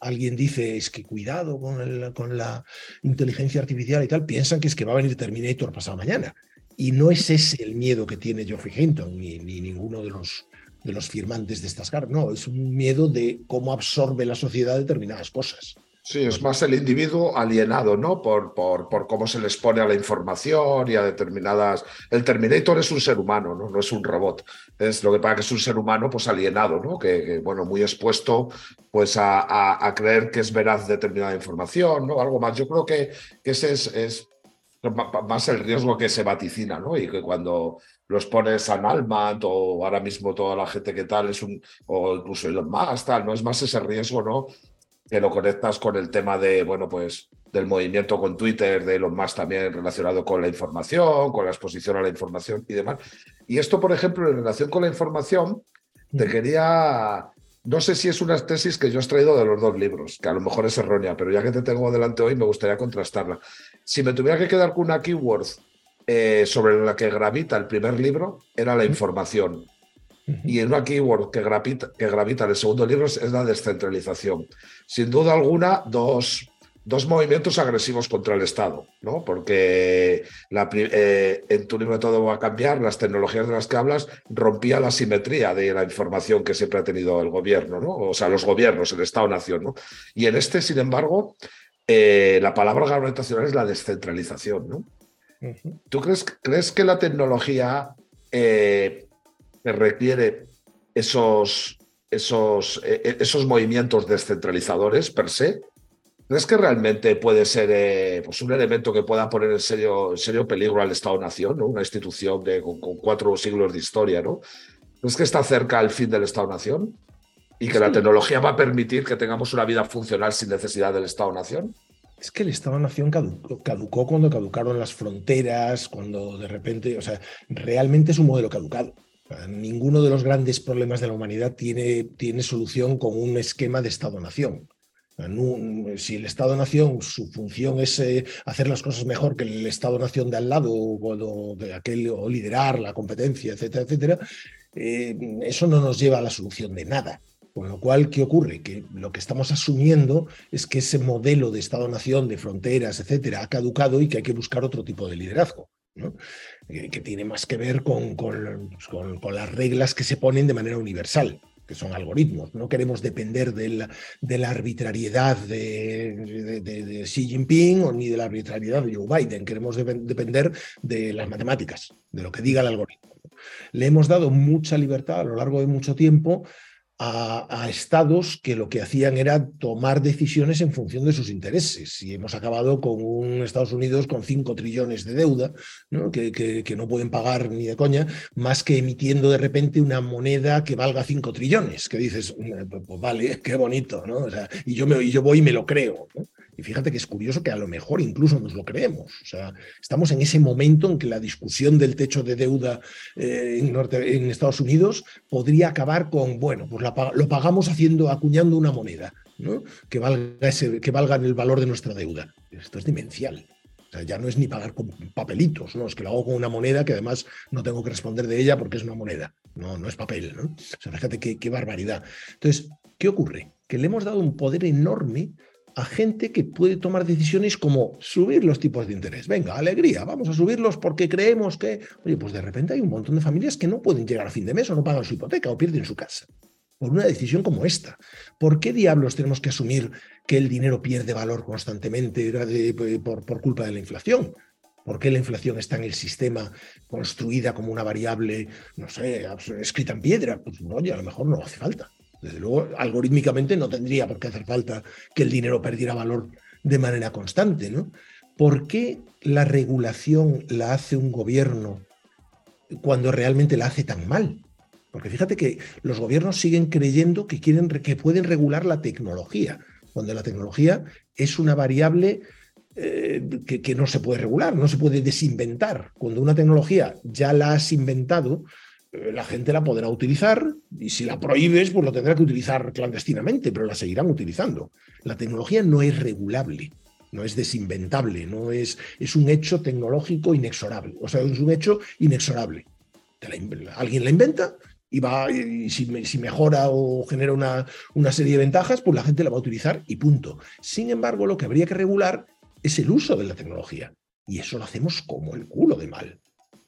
alguien dice es que cuidado con, con, la inteligencia artificial y tal, piensan que es que va a venir Terminator pasado mañana. Y no es ese el miedo que tiene Geoffrey Hinton ni, ni ninguno de los, de los firmantes de estas cartas. No, es un miedo de cómo absorbe la sociedad determinadas cosas. Sí, es más el individuo alienado, ¿no? Por, por, por, cómo se les pone a la información y a determinadas. El Terminator es un ser humano, ¿no? No es un robot. Es lo que pasa que es un ser humano, pues alienado, ¿no? Que, bueno, muy expuesto, pues a, creer que es veraz determinada información, ¿no? Algo más. Yo creo que, ese es, es más el riesgo que se vaticina, ¿no? Y que cuando los pones a Nalman o ahora mismo toda la gente que tal es un, o incluso Elon Musk, tal, no es más ese riesgo, ¿no? que lo conectas con el tema de, bueno, pues del movimiento con Twitter, de los más también relacionado con la información, con la exposición a la información y demás. Y esto, por ejemplo, en relación con la información, te quería, no sé si es una tesis que yo he traído de los dos libros, que a lo mejor es errónea, pero ya que te tengo delante hoy, me gustaría contrastarla. Si me tuviera que quedar con una keyword eh, sobre la que gravita el primer libro, era la información. Y en una keyword que gravita, que gravita en el segundo libro es la descentralización. Sin duda alguna, dos, dos movimientos agresivos contra el Estado, ¿no? Porque la, eh, en tu libro todo va a cambiar, las tecnologías de las que hablas rompía la simetría de la información que siempre ha tenido el gobierno, ¿no? O sea, los gobiernos, el Estado-nación, ¿no? Y en este, sin embargo, eh, la palabra gubernamental es la descentralización, ¿no? ¿Tú crees, crees que la tecnología eh, requiere esos, esos, esos movimientos descentralizadores per se, ¿crees que realmente puede ser eh, pues un elemento que pueda poner en serio, serio peligro al Estado-Nación, ¿no? una institución de, con, cuatro siglos de historia? ¿no? ¿Crees que está cerca el fin del Estado-Nación? ¿Y que la tecnología va a permitir que tengamos una vida funcional sin necesidad del Estado-Nación? Es que el Estado-Nación caducó, cuando caducaron las fronteras, cuando de repente, o sea, realmente es un modelo caducado. ninguno de los grandes problemas de la humanidad tiene, tiene solución con un esquema de Estado-Nación. Si el Estado-Nación, su función es eh, hacer las cosas mejor que el Estado-Nación de al lado o, de aquel, o liderar la competencia, etcétera, etcétera, eh, eso no nos lleva a la solución de nada. Con lo cual, ¿qué ocurre? Que lo que estamos asumiendo es que ese modelo de Estado-Nación, de fronteras, etcétera, ha caducado y que hay que buscar otro tipo de liderazgo. Que, tiene más que ver con, con, las reglas que se ponen de manera universal, que son algoritmos. No queremos depender de la, arbitrariedad de, de, Xi Jinping o ni de la arbitrariedad de Joe Biden. Queremos depender de las matemáticas, de lo que diga el algoritmo. Le hemos dado mucha libertad a lo largo de mucho tiempo a, estados que lo que hacían era tomar decisiones en función de sus intereses. Y hemos acabado con un Estados Unidos con 5 trillones de deuda, ¿no? Que, que, no pueden pagar ni de coña, más que emitiendo de repente una moneda que valga 5 trillones, que dices, pues vale, *laughs* qué bonito, ¿no? O sea, y, yo me, y yo voy y me lo creo. ¿no? Y fíjate que es curioso que a lo mejor incluso nos lo creemos. O sea, estamos en ese momento en que la discusión del techo de deuda eh, en, Estados Unidos podría acabar con, bueno, pues lo pagamos haciendo, acuñando una moneda, ¿no? Que valga, ese, que valga el valor de nuestra deuda. Esto es demencial. O sea, ya no es ni pagar con papelitos, ¿no? Es que lo hago con una moneda que además no tengo que responder de ella porque es una moneda, no, no es papel, ¿no? O sea, fíjate qué, qué barbaridad. Entonces, ¿qué ocurre? Que le hemos dado un poder enorme a gente que puede tomar decisiones como subir los tipos de interés. Venga, alegría, vamos a subirlos porque creemos que, oye, pues de repente hay un montón de familias que no pueden llegar a fin de mes o no pagan su hipoteca o pierden su casa por una decisión como esta. ¿Por qué diablos tenemos que asumir que el dinero pierde valor constantemente por, por culpa de la inflación? ¿Por qué la inflación está en el sistema construida como una variable, no sé, escrita en piedra? Pues oye, a lo mejor no hace falta. Desde luego, algorítmicamente no tendría por qué hacer falta que el dinero perdiera valor de manera constante, ¿no? ¿Por qué la regulación la hace un gobierno cuando realmente la hace tan mal? Porque fíjate que los gobiernos siguen creyendo que, quieren, que pueden regular la tecnología, cuando la tecnología es una variable eh, que, no se puede regular, no se puede desinventar. Cuando una tecnología ya la has inventado, la gente la podrá utilizar y si la prohíbes, pues lo tendrá que utilizar clandestinamente, pero la seguirán utilizando. La tecnología no es regulable, no es desinventable, no es, es un hecho tecnológico inexorable, o sea, es un hecho inexorable. alguien la inventa y va y si, mejora o genera una, una serie de ventajas, pues la gente la va a utilizar y punto. Sin embargo, lo que habría que regular es el uso de la tecnología. Y eso lo hacemos como el culo de mal.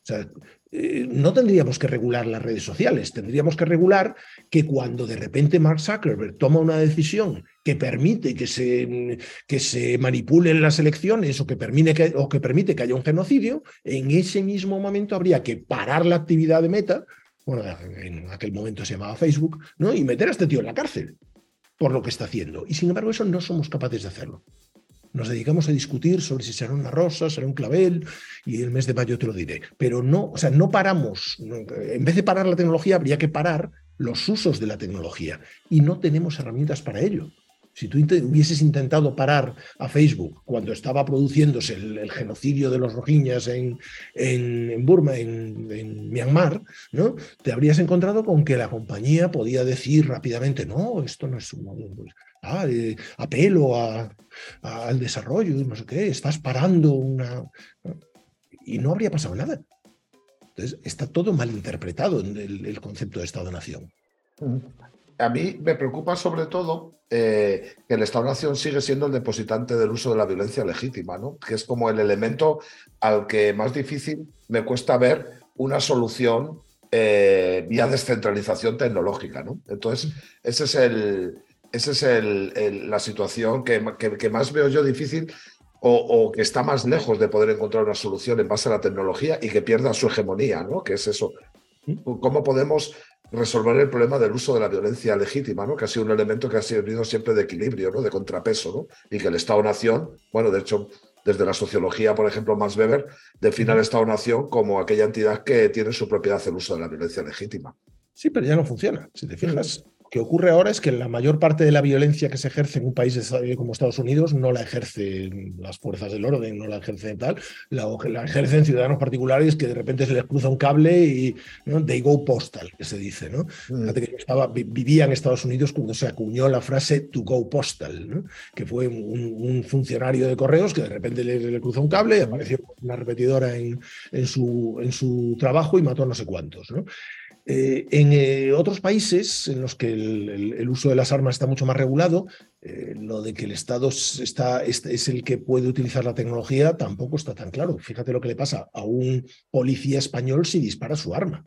O sea, eh, no tendríamos que regular las redes sociales, tendríamos que regular que cuando de repente Mark Zuckerberg toma una decisión que permite que se, que se manipulen las elecciones o que, permite que, o que permite que haya un genocidio, en ese mismo momento habría que parar la actividad de Meta, bueno, en aquel momento se llamaba Facebook, ¿no? y meter a este tío en la cárcel por lo que está haciendo. Y sin embargo, eso no somos capaces de hacerlo. Nos dedicamos a discutir sobre si será una rosa, será un clavel, y el mes de mayo te lo diré. Pero no, o sea, no paramos. en vez de parar la tecnología, habría que parar los usos de la tecnología. Y no tenemos herramientas para ello. Si tú hubieses intentado parar a Facebook cuando estaba produciéndose el, genocidio de los rojiñas en, en, Burma, en, Myanmar, ¿no? te habrías encontrado con que la compañía podía decir rápidamente, no, esto no es un ah, apelo al desarrollo, no sé qué, estás parando una... Y no habría pasado nada. Entonces, está todo mal interpretado en el, concepto de Estado-Nación. A mí me preocupa sobre todo eh, que el Estado-Nación sigue siendo el depositante del uso de la violencia legítima, ¿no? que es como el elemento al que más difícil me cuesta ver una solución eh, vía descentralización tecnológica. ¿no? Entonces, ese es el, esa es el, la situación que, que, más veo yo difícil o, que está más lejos de poder encontrar una solución en base a la tecnología y que pierda su hegemonía, ¿no? Que es eso. ¿Cómo podemos resolver el problema del uso de la violencia legítima, ¿no? que ha sido un elemento que ha servido siempre de equilibrio, ¿no? de contrapeso, ¿no? y que el Estado-Nación, bueno, de hecho, desde la sociología, por ejemplo, Max Weber define al Estado-Nación como aquella entidad que tiene su propiedad el uso de la violencia legítima. Sí, pero ya no funciona. Si te fijas, que ocurre ahora es que la mayor parte de la violencia que se ejerce en un país como Estados Unidos no la ejercen las fuerzas del orden, no la ejercen tal, la, la ejercen ciudadanos particulares que de repente se les cruza un cable y ¿no? they go postal, que se dice. ¿no? Mm. Fíjate que yo estaba, vivía en Estados Unidos cuando se acuñó la frase to go postal, ¿no? que fue un, funcionario de correos que de repente le, le cruzó un cable y apareció una repetidora en, en, su, en su trabajo y mató a no sé cuántos. ¿no? Eh, en eh, otros países en los que el, uso de las armas está mucho más regulado, eh, lo de que el Estado está, es, el que puede utilizar la tecnología tampoco está tan claro. Fíjate lo que le pasa a un policía español si dispara su arma.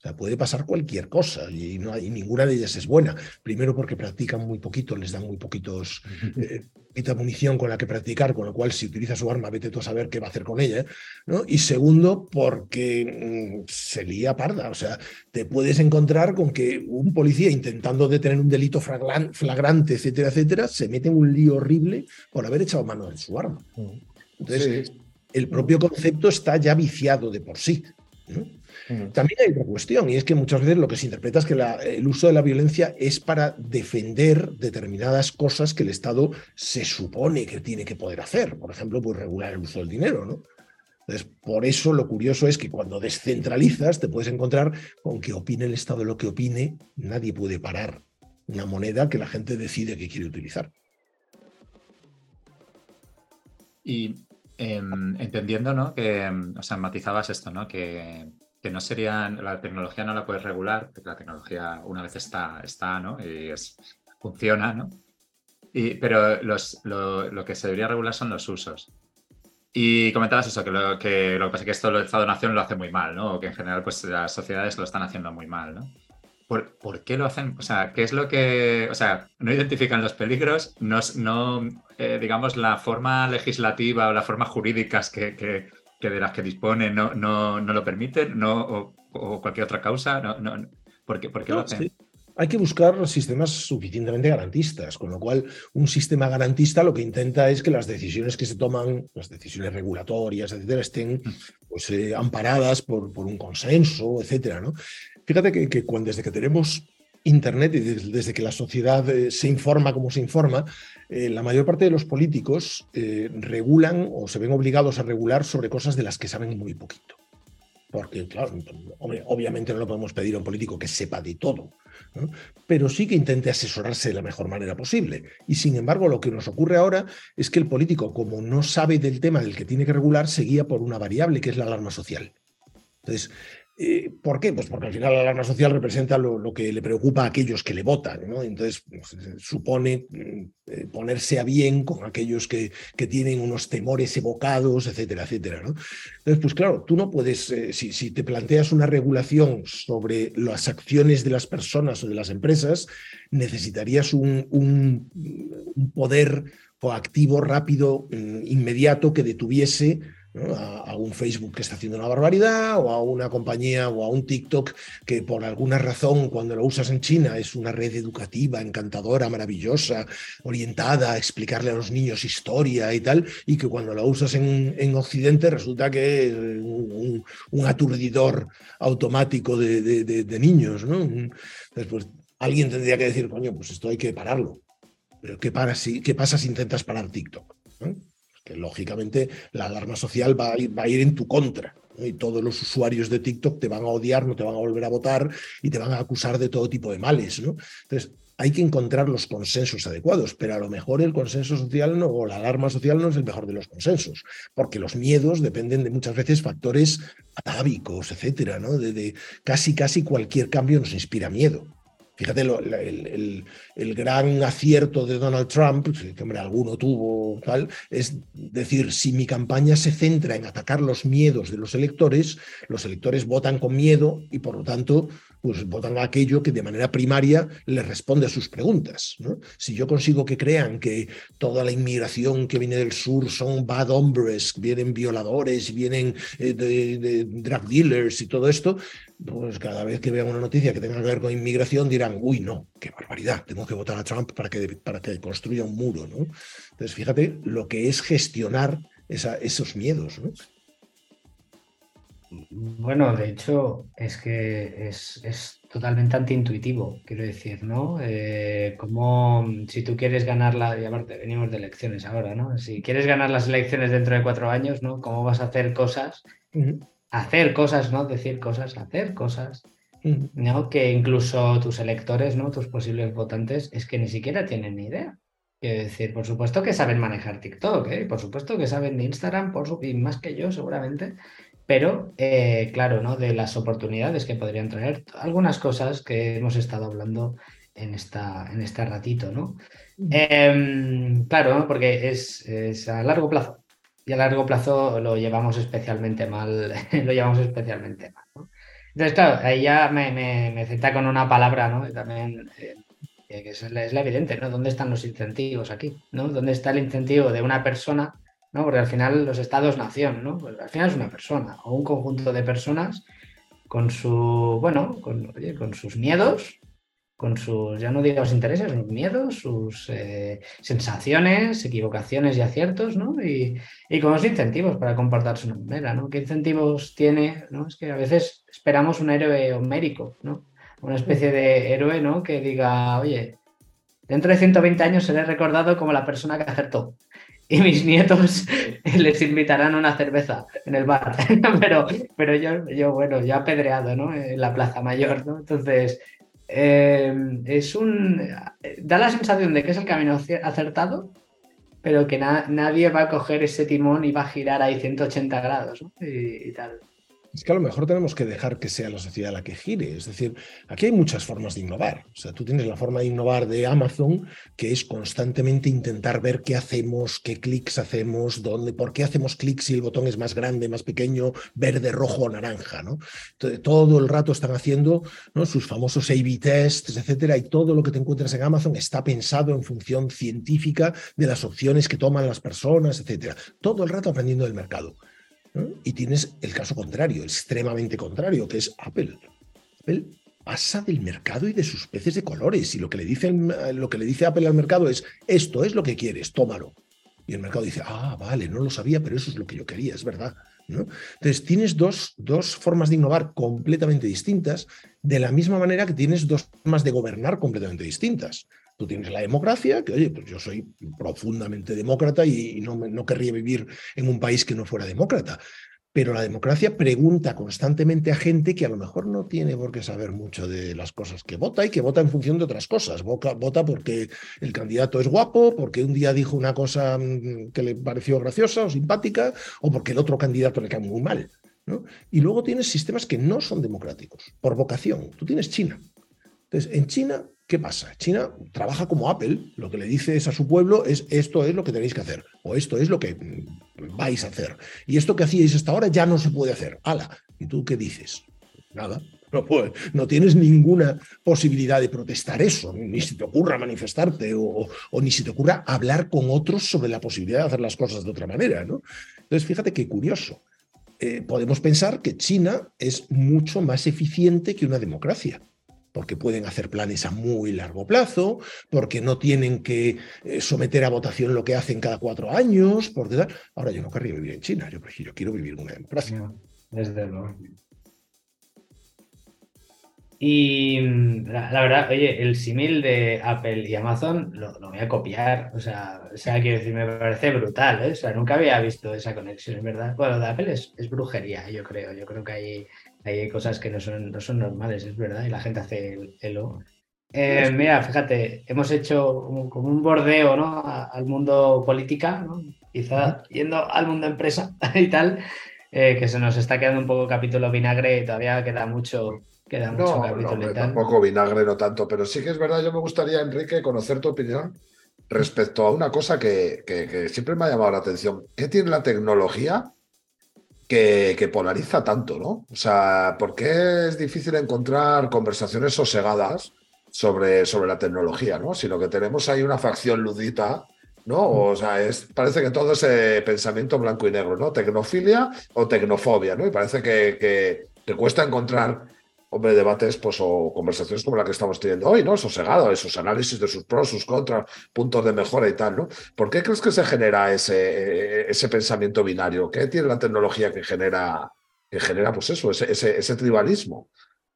O sea, puede pasar cualquier cosa y, no hay, ninguna de ellas es buena. Primero porque practican muy poquito, les dan muy poquitos, eh, poquita munición con la que practicar, con lo cual si utiliza su arma, vete tú a saber qué va a hacer con ella. ¿no? Y segundo, porque mm, se lía parda. O sea, te puedes encontrar con que un policía intentando detener un delito flagrante, etcétera, etcétera, se mete en un lío horrible por haber echado mano de su arma. Mm. Entonces, el propio concepto está ya viciado de por sí. ¿no? También hay otra cuestión, y es que muchas veces lo que se interpreta es que el uso de la violencia es para defender determinadas cosas que el Estado se supone que tiene que poder hacer. Por ejemplo, pues regular el uso del dinero, ¿no? Entonces, por eso lo curioso es que cuando descentralizas te puedes encontrar con que opine el Estado lo que opine, nadie puede parar una moneda que la gente decide que quiere utilizar. Y em, entendiendo, ¿no? Que, em, o sea, matizabas esto, ¿no? Que que no serían, la tecnología no la puedes regular, porque la tecnología una vez está, está ¿no? Y es, funciona, ¿no? Y, pero los, lo, que se debería regular son los usos. Y comentabas eso, que lo que, lo que pasa es que esto el Estado-Nación lo hace muy mal, ¿no? O que en general pues las sociedades lo están haciendo muy mal, ¿no? ¿Por, ¿Por, qué lo hacen? O sea, ¿qué es lo que...? O sea, no identifican los peligros, no, no eh, digamos, la forma legislativa o la forma jurídicas que, que que de las que dispone no, no, no lo permiten no, o, cualquier otra causa? No, no, ¿Por qué, por qué lo hacen? Hay que buscar sistemas suficientemente garantistas, con lo cual un sistema garantista lo que intenta es que las decisiones que se toman, las decisiones regulatorias, etcétera, estén mm. pues, eh, amparadas por, por, un consenso, etcétera. ¿no? Fíjate que, que cuando, desde que tenemos Internet y desde que la sociedad eh, se informa como se informa, eh, la mayor parte de los políticos eh, regulan o se ven obligados a regular sobre cosas de las que saben muy poquito. Porque, claro, obviamente no lo podemos pedir a un político que sepa de todo, pero sí que intente asesorarse de la mejor manera posible. Y sin embargo, lo que nos ocurre ahora es que el político, como no sabe del tema del que tiene que regular, se guía por una variable que es la alarma social. Entonces, eh, ¿Por qué? Pues porque al final la alarma social representa lo, que le preocupa a aquellos que le votan, ¿no? Entonces pues, supone mm, eh, ponerse a bien con aquellos que, que, tienen unos temores evocados, etcétera, etcétera, ¿no? Entonces, pues claro, tú no puedes, eh, si, te planteas una regulación sobre las acciones de las personas o de las empresas, necesitarías un, un poder coactivo rápido, mm, inmediato, que detuviese a, un Facebook que está haciendo una barbaridad o a una compañía o a un TikTok que por alguna razón cuando lo usas en China es una red educativa, encantadora, maravillosa, orientada a explicarle a los niños historia y tal, y que cuando lo usas en, en Occidente resulta que es un, aturdidor automático de, niños. ¿no? Entonces, pues, alguien tendría que decir, coño, pues esto hay que pararlo. Pero ¿qué, para pasa si intentas parar TikTok? Lógicamente la alarma social va a ir, en tu contra. Y todos los usuarios de TikTok te van a odiar, no te van a volver a votar y te van a acusar de todo tipo de males. ¿no? Entonces, hay que encontrar los consensos adecuados, pero a lo mejor el consenso social no, o la alarma social no es el mejor de los consensos, porque los miedos dependen de muchas veces factores atávicos, etcétera, ¿no? de casi, casi cualquier cambio nos inspira miedo. Fíjate el, gran acierto de Donald Trump, que hombre, alguno tuvo, tal, es decir, si mi campaña se centra en atacar los miedos de los electores, los electores votan con miedo y por lo tanto pues votan a aquello que de manera primaria les responde a sus preguntas. ¿no? Si yo consigo que crean que toda la inmigración que viene del sur son bad hombres, vienen violadores, vienen eh, de, drug dealers y todo esto, pues cada vez que vean una noticia que tenga que ver con inmigración dirán, uy, no, qué barbaridad, tengo que votar a Trump para que, para que construya un muro. ¿no? Entonces, fíjate lo que es gestionar esos miedos. ¿no? Bueno, de hecho, es que es, totalmente antiintuitivo, quiero decir, ¿no? Eh, como si tú quieres ganar la, y aparte venimos de elecciones ahora, ¿no? Si quieres ganar las elecciones dentro de cuatro años, ¿no? ¿Cómo vas a hacer cosas? Hacer cosas, ¿no? Decir cosas, hacer cosas, ¿no? Que incluso tus electores, ¿no? Tus posibles votantes, es que ni siquiera tienen ni idea. Quiero decir, por supuesto que saben manejar TikTok, ¿eh? Por supuesto que saben de Instagram, por su... y más que yo, seguramente pero eh, claro, ¿no? De las oportunidades que podrían traer algunas cosas que hemos estado hablando en, esta, en este ratito, ¿no? Em, claro, porque es, a largo plazo y a largo plazo lo llevamos especialmente mal, *laughs* lo llevamos especialmente mal, ¿no? Entonces, claro, ahí ya me, me, con una palabra, ¿no? también eh, que es la, es la evidente, ¿no? ¿Dónde están los incentivos aquí? ¿no? ¿Dónde está el incentivo de una persona ¿no? Porque al final los estados-nación, ¿no? Pues al final es una persona o un conjunto de personas con su, bueno, con, con sus miedos, con sus, ya no digo los intereses, sus miedos, sus eh, sensaciones, equivocaciones y aciertos, ¿no? Y, y, con los incentivos para comportarse de una manera, ¿no? ¿Qué incentivos tiene? ¿no? Es que a veces esperamos un héroe homérico, ¿no? Una especie de héroe, ¿no? Que diga, oye, dentro de 120 años seré recordado como la persona que acertó y mis nietos *laughs* les invitarán una cerveza en el bar. *laughs* pero pero yo, yo, bueno, ya apedreado, ¿no? En la Plaza Mayor, ¿no? Entonces, eh, es un... Da la sensación de que es el camino acertado, pero que nadie va a coger ese timón y va a girar ahí 180 grados, ¿no? y tal. Es que a lo mejor tenemos que dejar que sea la sociedad la que gire. Es decir, aquí hay muchas formas de innovar. O sea, tú tienes la forma de innovar de Amazon, que es constantemente intentar ver qué hacemos, qué clics hacemos, dónde, por qué hacemos clics si el botón es más grande, más pequeño, verde, rojo o naranja. ¿no? Todo el rato están haciendo sus famosos A-B tests, etcétera, y todo lo que te encuentras en Amazon está pensado en función científica de las opciones que toman las personas, etcétera. Todo el rato aprendiendo del mercado. Y tienes el caso contrario, extremadamente contrario, que es Apple. Apple pasa del mercado y de sus peces de colores. Y lo que le dice, lo que le dice Apple al mercado es, esto es lo que quieres, tómalo. Y el mercado dice, ah, vale, no lo sabía, pero eso es lo que yo quería, es verdad. ¿no? Entonces, tienes dos, dos formas de innovar completamente distintas, de la misma manera que tienes dos formas de gobernar completamente distintas. Tú tienes la democracia, que oye, pues yo soy profundamente demócrata y no, no querría vivir en un país que no fuera demócrata. Pero la democracia pregunta constantemente a gente que a lo mejor no tiene por qué saber mucho de las cosas que vota y que vota en función de otras cosas. Vota, vota porque el candidato es guapo, porque un día dijo una cosa mm, que le pareció graciosa o simpática, o porque el otro candidato le cae muy mal. ¿no? Y luego tienes sistemas que no son democráticos, por vocación. Tú tienes China. Entonces, en China ¿Qué pasa? China trabaja como Apple, lo que le dices a su pueblo es esto es lo que tenéis que hacer, o esto es lo que vais a hacer. Y esto que hacíais hasta ahora ya no se puede hacer. ¡Hala! ¿Y tú qué dices? Nada. *laughs* No, no tienes ninguna posibilidad de protestar eso, ni si te ocurra manifestarte o, ni si te ocurra hablar con otros sobre la posibilidad de hacer las cosas de otra manera. ¿no? Entonces, fíjate qué curioso. Eh, podemos pensar que China es mucho más eficiente que una democracia porque pueden hacer planes a muy largo plazo, porque no tienen que eh, someter a votación lo que hacen cada cuatro años. Porque... Ahora yo no querría vivir en China, yo, yo quiero vivir en una democracia. desde luego. Y mm, la, verdad, oye, el símil de Apple y Amazon lo, voy a copiar. O sea, o sea, quiero decir, me parece brutal, ¿eh? O sea, nunca había visto esa conexión, es verdad. Bueno, de Apple es, brujería, yo creo. Yo creo que hay hay cosas que no son, no son normales, es verdad, y la gente hace el elo. Eh, mira, fíjate, hemos hecho como un bordeo ¿no? al mundo política, ¿no? quizá yendo al mundo empresa *laughs* y tal, eh, que se nos está quedando un poco capítulo vinagre y todavía queda mucho, queda mucho capítulo y Tampoco vinagre, no tanto, pero sí que es verdad, yo me gustaría, Enrique, conocer tu opinión respecto a una cosa que, que siempre me ha llamado la atención. ¿Qué tiene la tecnología que, polariza tanto, ¿no? O sea, ¿por qué es difícil encontrar conversaciones sosegadas sobre, sobre la tecnología, ¿no? Sino que tenemos ahí una facción ludita, ¿no? O sea, es, parece que todo ese pensamiento blanco y negro, ¿no? Tecnofilia o tecnofobia, ¿no? Y parece que, que, que cuesta encontrar hombre, debates pues, o conversaciones como la que estamos teniendo hoy, ¿no? Sosegado, esos análisis de sus pros, sus contras, puntos de mejora y tal, ¿no? ¿Por qué crees que se genera ese, ese pensamiento binario? ¿Qué tiene la tecnología que genera, que genera pues eso, ese tribalismo?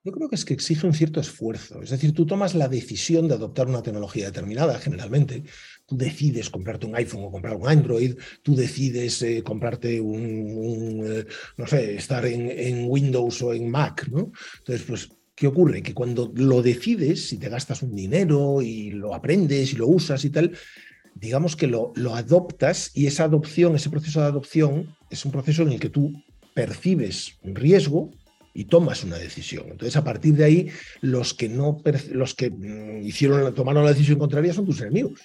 Yo creo que es que exige un cierto esfuerzo. Es decir, tú tomas la decisión de adoptar una tecnología determinada, generalmente. Tú decides comprarte un iPhone o comprar un Android, tú decides eh, comprarte un, eh, no sé, estar en, Windows o en Mac, ¿no? Entonces, pues, ¿qué ocurre? Que cuando lo decides, si te gastas un dinero y lo aprendes y lo usas y tal, digamos que lo, lo adoptas y esa adopción, ese proceso de adopción, es un proceso en el que tú percibes un riesgo, y tomas una decisión. Entonces, a partir de ahí, los que no los que mm, hicieron, tomaron la decisión contraria son tus enemigos.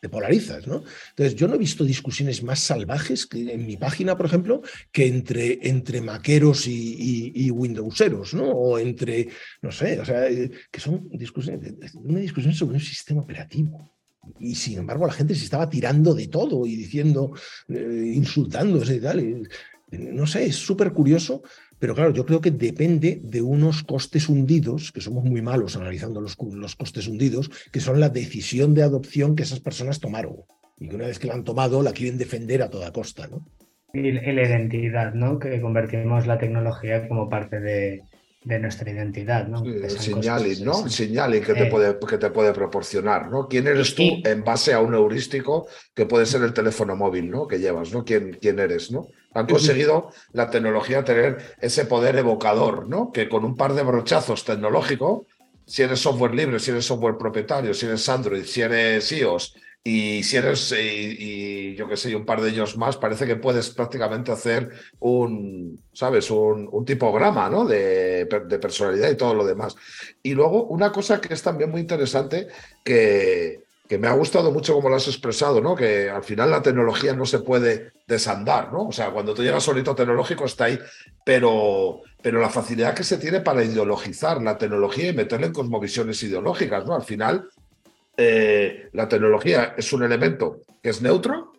Te polarizas, ¿no? Entonces, yo no he visto discusiones más salvajes en mi página, por ejemplo, que entre, entre maqueros y, y, Windowseros, ¿no? O entre, no sé, o sea, que son discusiones, una discusión sobre un sistema operativo. Y sin embargo, la gente se estaba tirando de todo y diciendo, eh, insultándose y tal. no sé, es súper curioso pero claro, yo creo que depende de unos costes hundidos, que somos muy malos analizando los, costes hundidos, que son la decisión de adopción que esas personas tomaron. Y que una vez que la han tomado, la quieren defender a toda costa, ¿no? Y la identidad, ¿no? Que convertimos la tecnología como parte de, de nuestra identidad, ¿no? el señaling, ¿no? El señaling que, te puede, que te puede proporcionar, ¿no? ¿Quién eres tú en base a un heurístico que puede ser el teléfono móvil, ¿no? Que llevas, ¿no? ¿Quién, quién eres, ¿no? Han conseguido la tecnología tener ese poder evocador, ¿no? Que con un par de brochazos tecnológicos, si eres software libre, si eres software propietario, si eres Android, si eres iOS, y si eres, y, yo qué sé, un par de ellos más, parece que puedes prácticamente hacer un, ¿sabes? Un, un tipograma, ¿no? De, de, personalidad y todo lo demás. Y luego, una cosa que es también muy interesante, que, que me ha gustado mucho como lo has expresado, ¿no? Que al final la tecnología no se puede desandar, ¿no? O sea, cuando tú llegas solito tecnológico está ahí, pero, pero la facilidad que se tiene para ideologizar la tecnología y meterla en cosmovisiones ideológicas, ¿no? Al final, eh, la tecnología es un elemento que es neutro,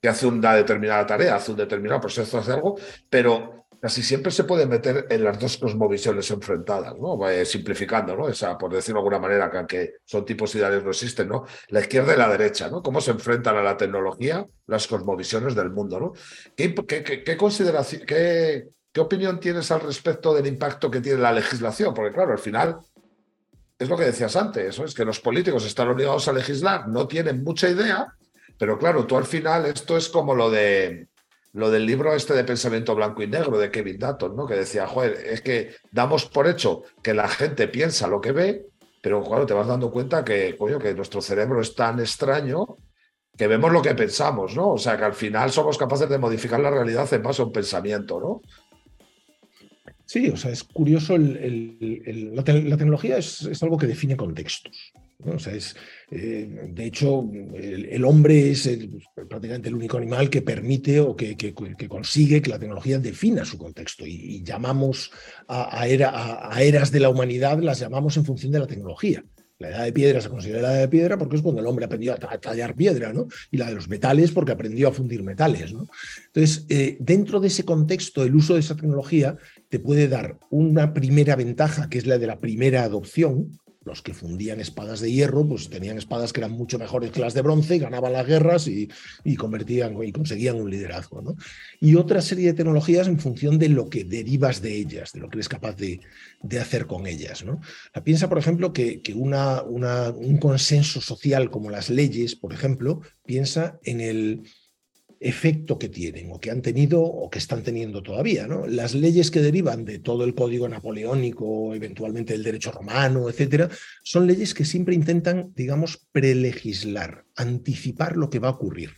que hace una determinada tarea, hace un determinado proceso, hace algo, pero casi siempre se puede meter en las dos cosmovisiones enfrentadas, ¿no? Eh, simplificando, ¿no? Esa, por decirlo de alguna manera, que aunque son tipos ideales no existen, ¿no? La izquierda y la derecha, ¿no? Cómo se enfrentan a la tecnología las cosmovisiones del mundo, ¿no? ¿Qué, qué, consideración, qué, qué opinión tienes al respecto del impacto que tiene la legislación? Porque claro, al final es lo que decías antes, es que los políticos están obligados a legislar, no tienen mucha idea, pero claro, tú al final esto es como lo de lo del libro este de pensamiento blanco y negro de Kevin Dutton, ¿no? Que decía, joder, es que damos por hecho que la gente piensa lo que ve, pero claro, te vas dando cuenta que, coño, que nuestro cerebro es tan extraño que vemos lo que pensamos, ¿no? O sea, que al final somos capaces de modificar la realidad en base a un pensamiento, ¿no? Sí, o sea, es curioso, la, tecnología es, algo que define contextos. O sea, es, eh, de hecho, el, hombre es prácticamente el único animal que permite o que, consigue que la tecnología defina su contexto. Y, llamamos a, eras de la humanidad, las llamamos en función de la tecnología. La edad de piedra se considera la edad de piedra porque es cuando el hombre aprendió a tallar piedra, ¿no? Y la de los metales porque aprendió a fundir metales, ¿no? Entonces, eh, dentro de ese contexto, el uso de esa tecnología te puede dar una primera ventaja, que es la de la primera adopción, los que fundían espadas de hierro, pues tenían espadas que eran mucho mejores que las de bronce, ganaban las guerras y, convertían y conseguían un liderazgo. ¿no? Y otra serie de tecnologías en función de lo que derivas de ellas, de lo que eres capaz de, hacer con ellas. ¿no? Piensa, por ejemplo, que, una, un consenso social como las leyes, por ejemplo, piensa en el efecto que tienen o que han tenido o que están teniendo todavía. ¿no? Las leyes que derivan de todo el código napoleónico, eventualmente el derecho romano, etcétera, son leyes que siempre intentan, digamos, prelegislar, anticipar lo que va a ocurrir.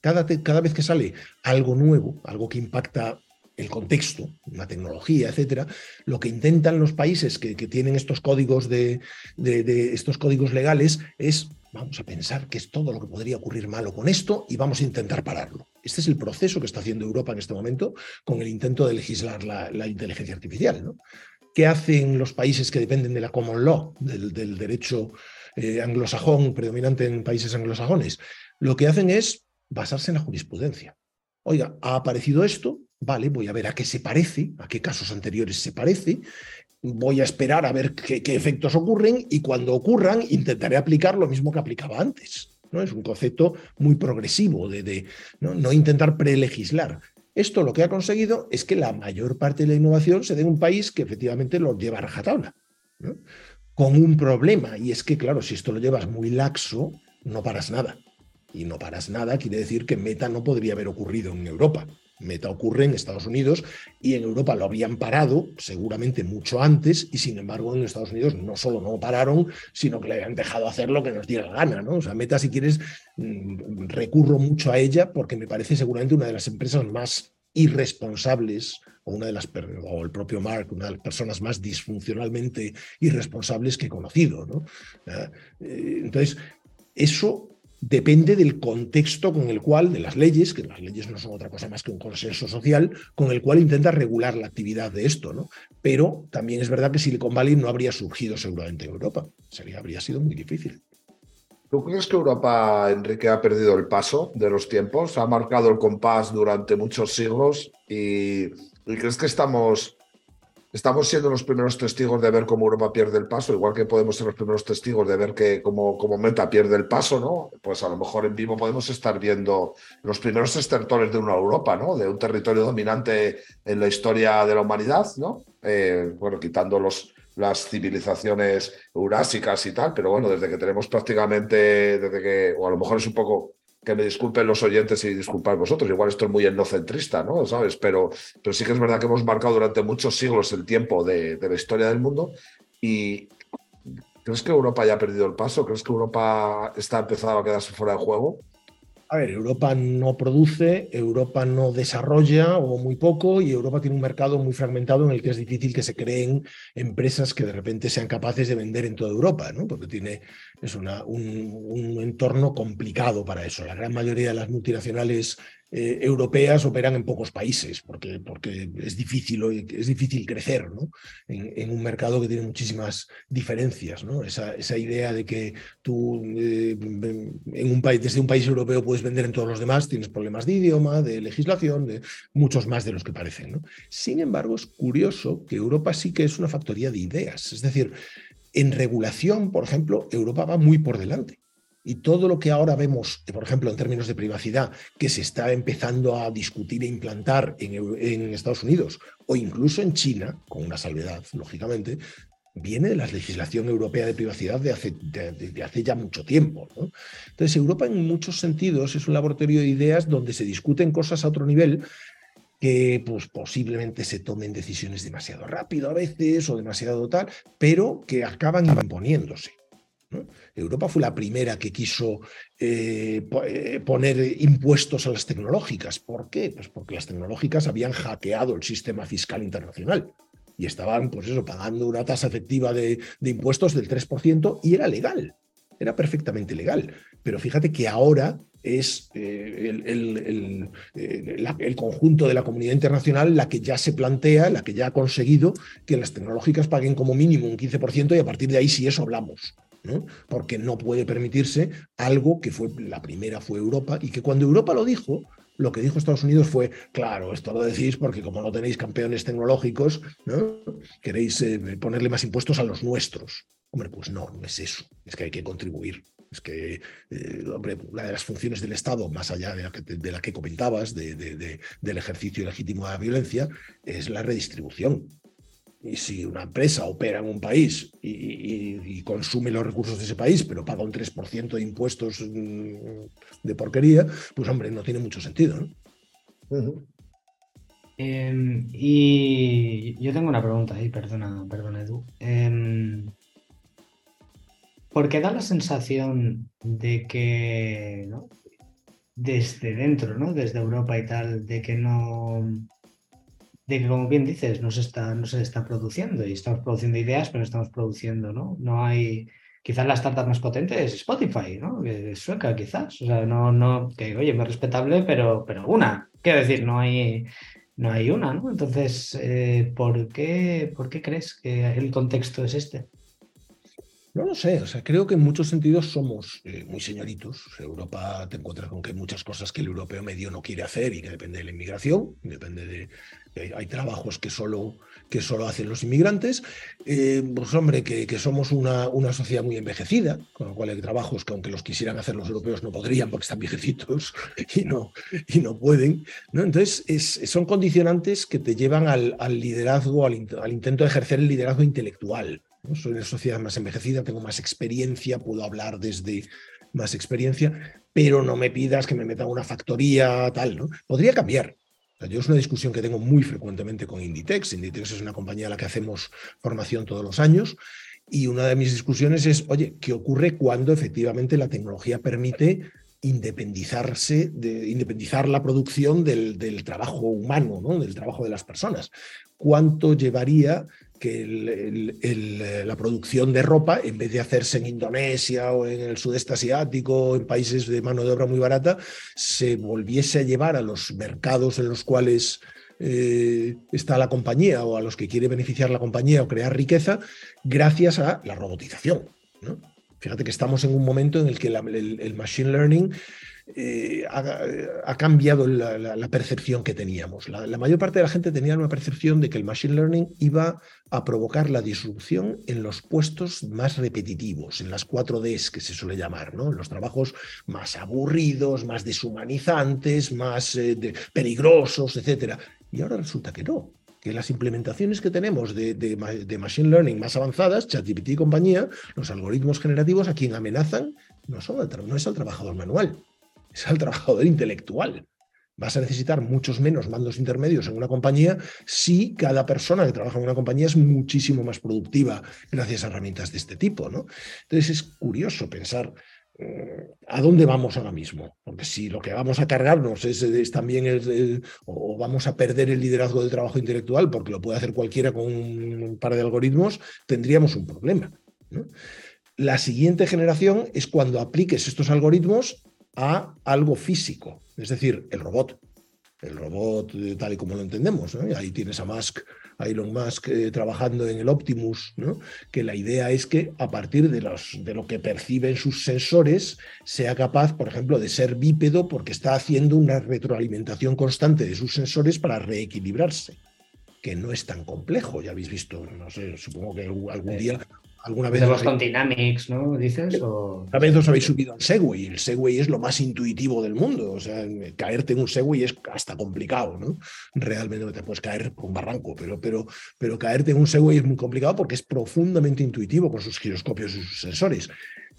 Cada, cada vez que sale algo nuevo, algo que impacta el contexto, la tecnología, etcétera, lo que intentan los países que, tienen estos códigos de, estos códigos legales es vamos a pensar que es todo lo que podría ocurrir malo con esto y vamos a intentar pararlo. Este es el proceso que está haciendo Europa en este momento con el intento de legislar la, inteligencia artificial. ¿no? ¿Qué hacen los países que dependen de la common law, del, derecho eh, anglosajón predominante en países anglosajones? Lo que hacen es basarse en la jurisprudencia. Oiga, ha aparecido esto, vale, voy a ver a qué se parece, a qué casos anteriores se parece, voy a esperar a ver qué, efectos ocurren y cuando ocurran intentaré aplicar lo mismo que aplicaba antes. ¿no? Es un concepto muy progresivo de, ¿no? intentar prelegislar. Esto lo que ha conseguido es que la mayor parte de la innovación se dé en un país que efectivamente lo lleva a rajatabla, con un problema, y es que, claro, si esto lo llevas muy laxo, no paras nada. Y no paras nada quiere decir que Meta no podría haber ocurrido en Europa. Meta ocurre en Estados Unidos y en Europa lo habrían parado seguramente mucho antes y sin embargo en Estados Unidos no solo no pararon, sino que le habían dejado hacer lo que nos diera la gana. ¿no? O sea, Meta, si quieres, mm, recurro mucho a ella porque me parece seguramente una de las empresas más irresponsables o una de las o el propio Mark, una de las personas más disfuncionalmente irresponsables que he conocido. ¿no? Eh, entonces, eso depende del contexto con el cual, de las leyes, que las leyes no son otra cosa más que un consenso social, con el cual intenta regular la actividad de esto, ¿no? Pero también es verdad que Silicon Valley no habría surgido seguramente en Europa, sería, habría sido muy difícil. ¿Tú crees que Europa, Enrique, ha perdido el paso de los tiempos? Ha marcado el compás durante muchos siglos y, y crees que estamos estamos siendo los primeros testigos de ver cómo Europa pierde el paso, igual que podemos ser los primeros testigos de ver que cómo, Meta pierde el paso, ¿no? Pues a lo mejor en vivo podemos estar viendo los primeros estertores de una Europa, ¿no? De un territorio dominante en la historia de la humanidad, ¿no? Eh, bueno, quitando los, las civilizaciones eurásicas y tal, pero bueno, desde que tenemos prácticamente, desde que, o a lo mejor es un poco que me disculpen los oyentes y disculpad vosotros, igual esto es muy etnocentrista, ¿no? ¿Sabes? Pero, pero sí que es verdad que hemos marcado durante muchos siglos el tiempo de, la historia del mundo y ¿crees que Europa ya ha perdido el paso? ¿Crees que Europa está empezando a quedarse fuera de juego? A ver, Europa no produce, Europa no desarrolla o muy poco y Europa tiene un mercado muy fragmentado en el que es difícil que se creen empresas que de repente sean capaces de vender en toda Europa, ¿no? porque tiene, es un, entorno complicado para eso. La gran mayoría de las multinacionales eh, europeas operan en pocos países, porque, porque es, difícil, es difícil crecer ¿no? en, un mercado que tiene muchísimas diferencias. ¿no? Esa, esa idea de que tú eh, en un país, desde un país europeo puedes vender en todos los demás, tienes problemas de idioma, de legislación, de muchos más de los que parecen. ¿no? Sin embargo, es curioso que Europa sí que es una factoría de ideas. Es decir, en regulación, por ejemplo, Europa va muy por delante. Y todo lo que ahora vemos, por ejemplo, en términos de privacidad, que se está empezando a discutir e implantar en, Estados Unidos o incluso en China, con una salvedad, lógicamente, viene de la legislación europea de privacidad de hace, ya mucho tiempo. Entonces, Europa en muchos sentidos es un laboratorio de ideas donde se discuten cosas a otro nivel que pues, posiblemente se tomen decisiones demasiado rápido a veces o demasiado tal, pero que acaban imponiéndose. Europa fue la primera que quiso eh, eh, poner impuestos a las tecnológicas. ¿Por qué? Pues porque las tecnológicas habían hackeado el sistema fiscal internacional y estaban, pues eso, pagando una tasa efectiva de, impuestos del 3% y era legal, era perfectamente legal. Pero fíjate que ahora es eh, el, el, conjunto de la comunidad internacional la que ya se plantea, la que ya ha conseguido que las tecnológicas paguen como mínimo un 15% y a partir de ahí si eso hablamos porque no puede permitirse algo que fue la primera fue Europa y que cuando Europa lo dijo, lo que dijo Estados Unidos fue, claro, esto lo decís porque como no tenéis campeones tecnológicos, ¿no? queréis eh, ponerle más impuestos a los nuestros. Hombre, pues no, no es eso, es que hay que contribuir. Es que, eh, hombre, una de las funciones del Estado, más allá de la que, de la que comentabas, del ejercicio legítimo de la violencia, es la redistribución. Y si una empresa opera en un país y, consume los recursos de ese país, pero paga un 3% de impuestos mm, de porquería, pues hombre, no tiene mucho sentido. Em, y yo tengo una pregunta ahí, perdona, perdona Edu. Em, porque da la sensación de que, desde dentro, ¿no? desde Europa y tal, de que no, de que, como bien dices, no se está, no se está produciendo y estamos produciendo ideas, pero no estamos produciendo, ¿no? No hay, quizás la startup más potente es Spotify, ¿no? Es sueca, quizás. O sea, no, no, que oye, muy respetable, pero, pero una. Quiero decir, no hay, no hay una, ¿no? Entonces, eh, ¿por, qué, ¿por qué crees que el contexto es este? No lo sé, o sea, creo que en muchos sentidos somos eh, muy señoritos. Europa te encuentras con que hay muchas cosas que el europeo medio no quiere hacer y que depende de la inmigración, depende de... Hay, trabajos que solo, que solo hacen los inmigrantes. Eh, pues hombre, que, que somos una, una, sociedad muy envejecida, con lo cual hay trabajos que aunque los quisieran hacer los europeos no podrían porque están viejecitos y no, y no pueden. Entonces, es, son condicionantes que te llevan al, liderazgo, al, al intento de ejercer el liderazgo intelectual. Soy una sociedad más envejecida, tengo más experiencia, puedo hablar desde más experiencia, pero no me pidas que me meta una factoría tal, ¿no? Podría cambiar. Yo es una discusión que tengo muy frecuentemente con Inditex. Inditex es una compañía a la que hacemos formación todos los años y una de mis discusiones es, oye, ¿qué ocurre cuando efectivamente la tecnología permite independizarse, de, independizar la producción del, del trabajo humano, ¿no? del trabajo de las personas? ¿Cuánto llevaría que el, la producción de ropa, en vez de hacerse en Indonesia o en el sudeste asiático, o en países de mano de obra muy barata, se volviese a llevar a los mercados en los cuales eh, está la compañía o a los que quiere beneficiar la compañía o crear riqueza, gracias a la robotización. ¿no? Fíjate que estamos en un momento en el que el machine learning eh, ha, cambiado la, percepción que teníamos. La, mayor parte de la gente tenía una percepción de que el machine learning iba a provocar la disrupción en los puestos más repetitivos, en las cuatro Ds que se suele llamar, en los trabajos más aburridos, más deshumanizantes, más eh, peligrosos, etc. Y ahora resulta que no, que las implementaciones que tenemos de, de, de, Machine Learning más avanzadas, ChatGPT y compañía, los algoritmos generativos a quien amenazan no, son, no es al trabajador manual, es al trabajador intelectual. Vas a necesitar muchos menos mandos intermedios en una compañía si cada persona que trabaja en una compañía es muchísimo más productiva gracias a herramientas de este tipo. Entonces es curioso pensar eh, a dónde vamos ahora mismo. Porque si lo que vamos a cargarnos es, también o vamos a perder el liderazgo del trabajo intelectual porque lo puede hacer cualquiera con un, par de algoritmos, tendríamos un problema. La siguiente generación es cuando apliques estos algoritmos a algo físico, es decir, el robot. El robot tal y como lo entendemos. ahí tienes a Musk, a Elon Musk eh, trabajando en el Optimus, ¿no? que la idea es que a partir de, los, de lo que perciben sus sensores sea capaz, por ejemplo, de ser bípedo porque está haciendo una retroalimentación constante de sus sensores para reequilibrarse que no es tan complejo, ya habéis visto, no sé, supongo que algún día alguna vez. De Boston Dynamics, ¿no? Dices. O... Vez os habéis subido al Segway. El Segway es lo más intuitivo del mundo. O sea, caerte en un Segway es hasta complicado, ¿no? Realmente no te puedes caer por un barranco, pero, pero, pero caerte en un Segway es muy complicado porque es profundamente intuitivo con sus giroscopios y sus sensores.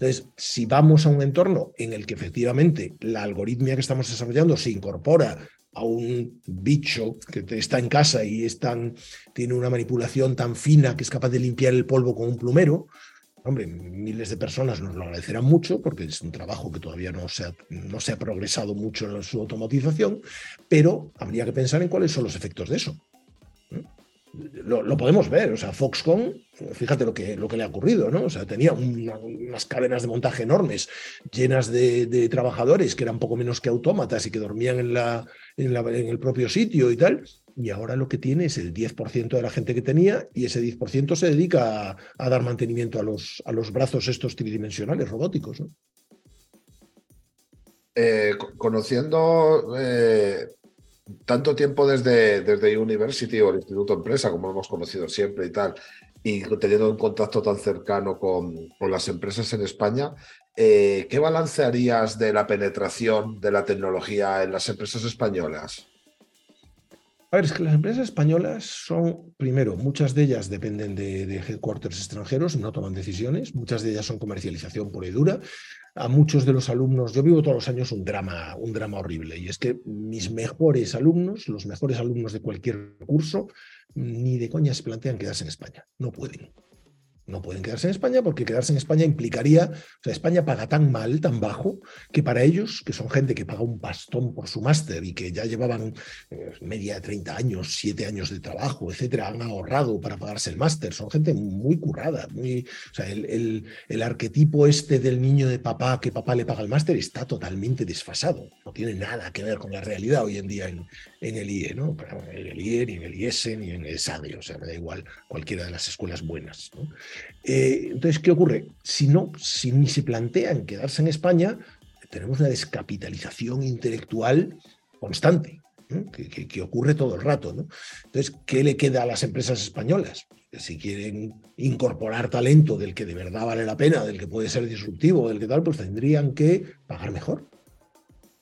Entonces, si vamos a un entorno en el que efectivamente la algoritmia que estamos desarrollando se incorpora a un bicho que está en casa y es tan, tiene una manipulación tan fina que es capaz de limpiar el polvo con un plumero, hombre, miles de personas nos lo agradecerán mucho porque es un trabajo que todavía no se ha, no se ha progresado mucho en su automatización, pero habría que pensar en cuáles son los efectos de eso. Lo, lo, podemos ver, o sea, Foxconn, fíjate lo que, lo que le ha ocurrido, ¿no? O sea, tenía una, unas cadenas de montaje enormes, llenas de, trabajadores que eran poco menos que autómatas y que dormían en, la, en, el propio sitio y tal, y ahora lo que tiene es el 10% de la gente que tenía y ese 10% se dedica a, a, dar mantenimiento a los, a los brazos estos tridimensionales robóticos, ¿no? Eh, conociendo eh, tanto tiempo desde, desde University o el Instituto Empresa, como hemos conocido siempre y tal, y teniendo un contacto tan cercano con, con las empresas en España, eh, ¿qué balance harías de la penetración de la tecnología en las empresas españolas? A ver, es que las empresas españolas son, primero, muchas de ellas dependen de, de headquarters extranjeros, no toman decisiones, muchas de ellas son comercialización pura y dura, a muchos de los alumnos, yo vivo todos los años un drama, un drama horrible, y es que mis mejores alumnos, los mejores alumnos de cualquier curso, ni de coña se plantean quedarse en España, no pueden. No pueden quedarse en España porque quedarse en España implicaría, o sea, España paga tan mal, tan bajo, que para ellos, que son gente que paga un pastón por su máster y que ya llevaban eh, media de 30 años, 7 años de trabajo, etcétera, han ahorrado para pagarse el máster, son gente muy currada, muy, el, el, arquetipo este del niño de papá que papá le paga el máster está totalmente desfasado, no tiene nada que ver con la realidad hoy en día en, en el IE, ¿no? En el IE, ni en el IES, ni en el SADE, o sea, me da igual cualquiera de las escuelas buenas. ¿no? Eh, entonces, ¿qué ocurre? Si no, si ni se plantean quedarse en España, tenemos una descapitalización intelectual constante, que, ocurre todo el rato. ¿no? Entonces, ¿qué le queda a las empresas españolas? si quieren incorporar talento del que de verdad vale la pena, del que puede ser disruptivo, del que tal, pues tendrían que pagar mejor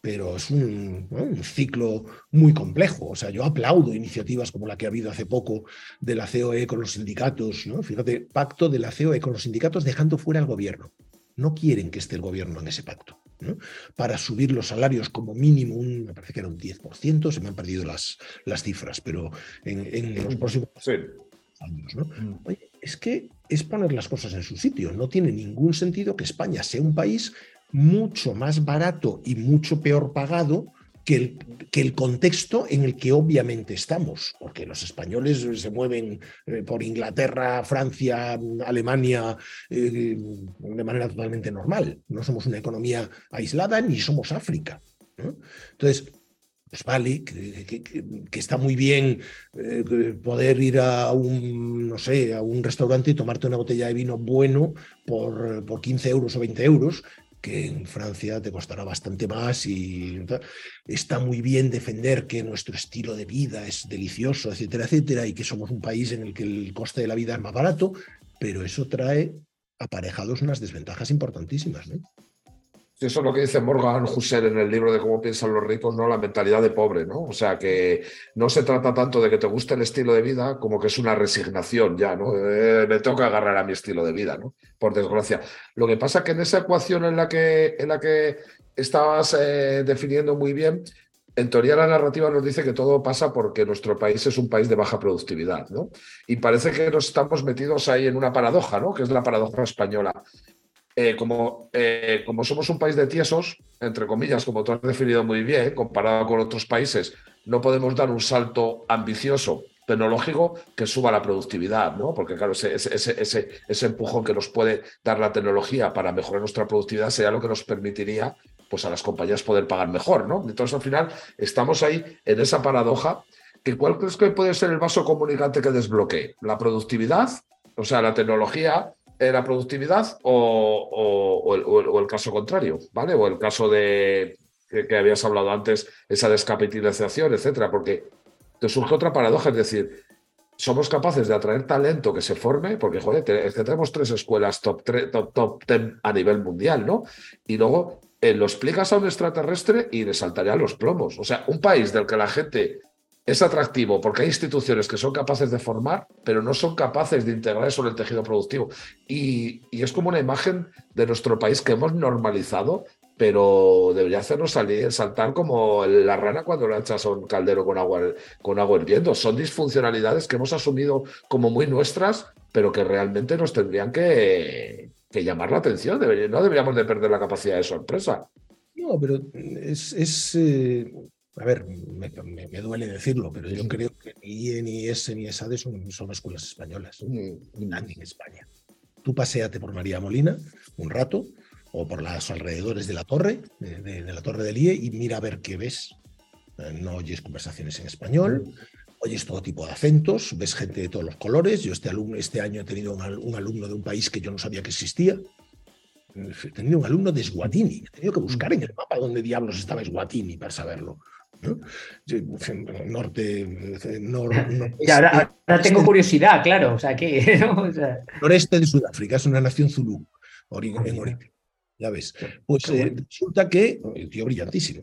pero es un, ciclo muy complejo. O sea, yo aplaudo iniciativas como la que ha habido hace poco de la COE con los sindicatos, ¿no? Fíjate, pacto de la COE con los sindicatos dejando fuera al gobierno. No quieren que esté el gobierno en ese pacto. Para subir los salarios como mínimo, un, me parece que era un 10%, se me han perdido las, las cifras, pero en, los próximos años. ¿no? Mm. es que es poner las cosas en su sitio. No tiene ningún sentido que España sea un país mucho más barato y mucho peor pagado que el, que el, contexto en el que obviamente estamos, porque los españoles se mueven eh, por Inglaterra, Francia, Alemania eh, de manera totalmente normal. No somos una economía aislada ni somos África. Entonces, pues vale, que, está muy bien eh, poder ir a un, no sé, a un restaurante y tomarte una botella de vino bueno por, por 15 euros o 20 euros, que en Francia te costará bastante más y está muy bien defender que nuestro estilo de vida es delicioso, etcétera, etcétera, y que somos un país en el que el coste de la vida es más barato, pero eso trae aparejados unas desventajas importantísimas. ¿no? Eso es lo que dice Morgan Husserl en el libro de cómo piensan los ricos, ¿no? La mentalidad de pobre, ¿no? O sea, que no se trata tanto de que te guste el estilo de vida como que es una resignación ya, ¿no? Eh, me tengo que agarrar a mi estilo de vida, ¿no? Por desgracia. Lo que pasa es que en esa ecuación en la que, en la que estabas eh, definiendo muy bien, en teoría la narrativa nos dice que todo pasa porque nuestro país es un país de baja productividad, ¿no? Y parece que nos estamos metidos ahí en una paradoja, ¿no? Que es la paradoja española. Eh, como, eh, como somos un país de tiesos, entre comillas, como tú has definido muy bien, comparado con otros países, no podemos dar un salto ambicioso tecnológico que suba la productividad, ¿no? Porque claro, ese, ese, empujón que nos puede dar la tecnología para mejorar nuestra productividad sería lo que nos permitiría pues, a las compañías poder pagar mejor, ¿no? Entonces, al final, estamos ahahí en esa paradoja que ¿cuál crees que puede ser el vaso comunicante que desbloquee? ¿La productividad? O sea, la tecnología la productividad o, el, caso contrario, ¿vale? O el caso de que, habías hablado antes, esa descapitalización, etcétera, porque te surge otra paradoja, es decir, somos capaces de atraer talento que se forme, porque, joder, tenemos tres escuelas top, top, top ten a nivel mundial, ¿no? Y luego eh, lo explicas a un extraterrestre y le saltarían los plomos. O sea, un país del que la gente es atractivo porque hay instituciones que son capaces de formar, pero no son capaces de integrar en el tejido productivo. Y, es como una imagen de nuestro país que hemos normalizado, pero debería hacernos salir, saltar como la rana cuando la echas a un caldero con agua, con agua hirviendo. Son disfuncionalidades que hemos asumido como muy nuestras, pero que realmente nos tendrían que, llamar la atención. no deberíamos de perder la capacidad de sorpresa. No, pero es, eh, a ver, me, duele decirlo, pero yo creo que ni IE, ni ESE, ni ESADE son, son escuelas españolas, nadie en España. Tú paséate por María Molina un rato, o por los alrededores de la torre, de, la torre del IE, y mira a ver qué ves. Eh, no oyes conversaciones en español, oyes todo tipo de acentos, ves gente de todos los colores. Yo este, alumno, este año he tenido un, alumno de un país que yo no sabía que existía. He tenido un alumno de Eswatini. He tenido que buscar en el mapa dónde diablos estaba Eswatini para saberlo. *laughs* Norte, y ahora, tengo curiosidad, claro. O sea, que, *laughs* Noreste de Sudáfrica es una nación zulú, en origen. Ya ves. Pues eh, resulta que, tío brillantísimo,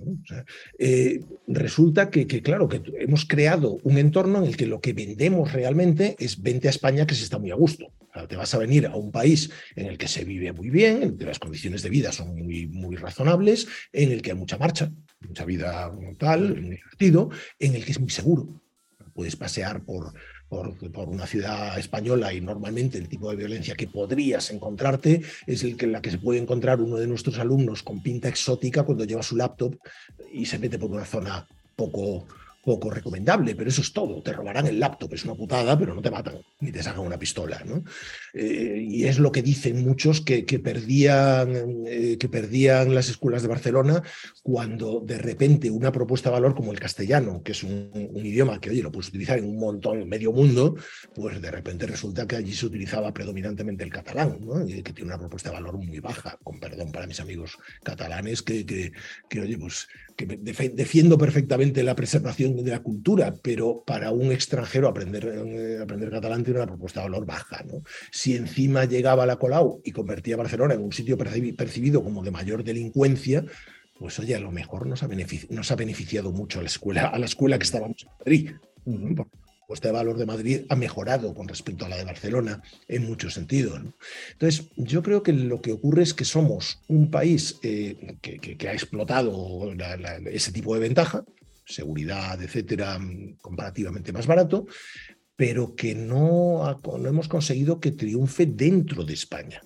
eh, resulta que, claro, que hemos creado un entorno en el que lo que vendemos realmente es vente a España que se está muy a gusto. te vas a venir a un país en el que se vive muy bien, en el que las condiciones de vida son muy, muy razonables, en el que hay mucha marcha, mucha vida tal, divertido, en el que es muy seguro. Puedes pasear por, por, una ciudad española y normalmente el tipo de violencia que podrías encontrarte es el que, la que se puede encontrar uno de nuestros alumnos con pinta exótica cuando lleva su laptop y se mete por una zona poco, poco recomendable, pero eso es todo. Te robarán el laptop, es una putada, pero no te matan, ni te sacan una pistola. ¿no? Eh, y es lo que dicen muchos que, que perdían, eh, que perdían las escuelas de Barcelona cuando de repente una propuesta de valor como el castellano, que es un, idioma que, oye, lo puedes utilizar en un montón, en medio mundo, pues de repente resulta que allí se utilizaba predominantemente el catalán, ¿no? que tiene una propuesta de valor muy baja, con perdón para mis amigos catalanes, que, que, que oye, pues que defiendo perfectamente la preservación de la cultura, pero para un extranjero aprender, eh, aprender catalán tiene una propuesta de valor baja. ¿no? Si encima llegaba a la Colau y convertía a Barcelona en un sitio percibido como de mayor delincuencia, pues oye, a lo mejor nos ha, nos ha beneficiado mucho a la escuela, a la escuela que estábamos en Madrid. Propuesta de valor de Madrid ha mejorado con respecto a la de Barcelona en muchos sentidos. Entonces, yo creo que lo que ocurre es que somos un país eh, que, ha explotado ese tipo de ventaja, seguridad, etcétera, comparativamente más barato, pero que no, no hemos conseguido que triunfe dentro de España.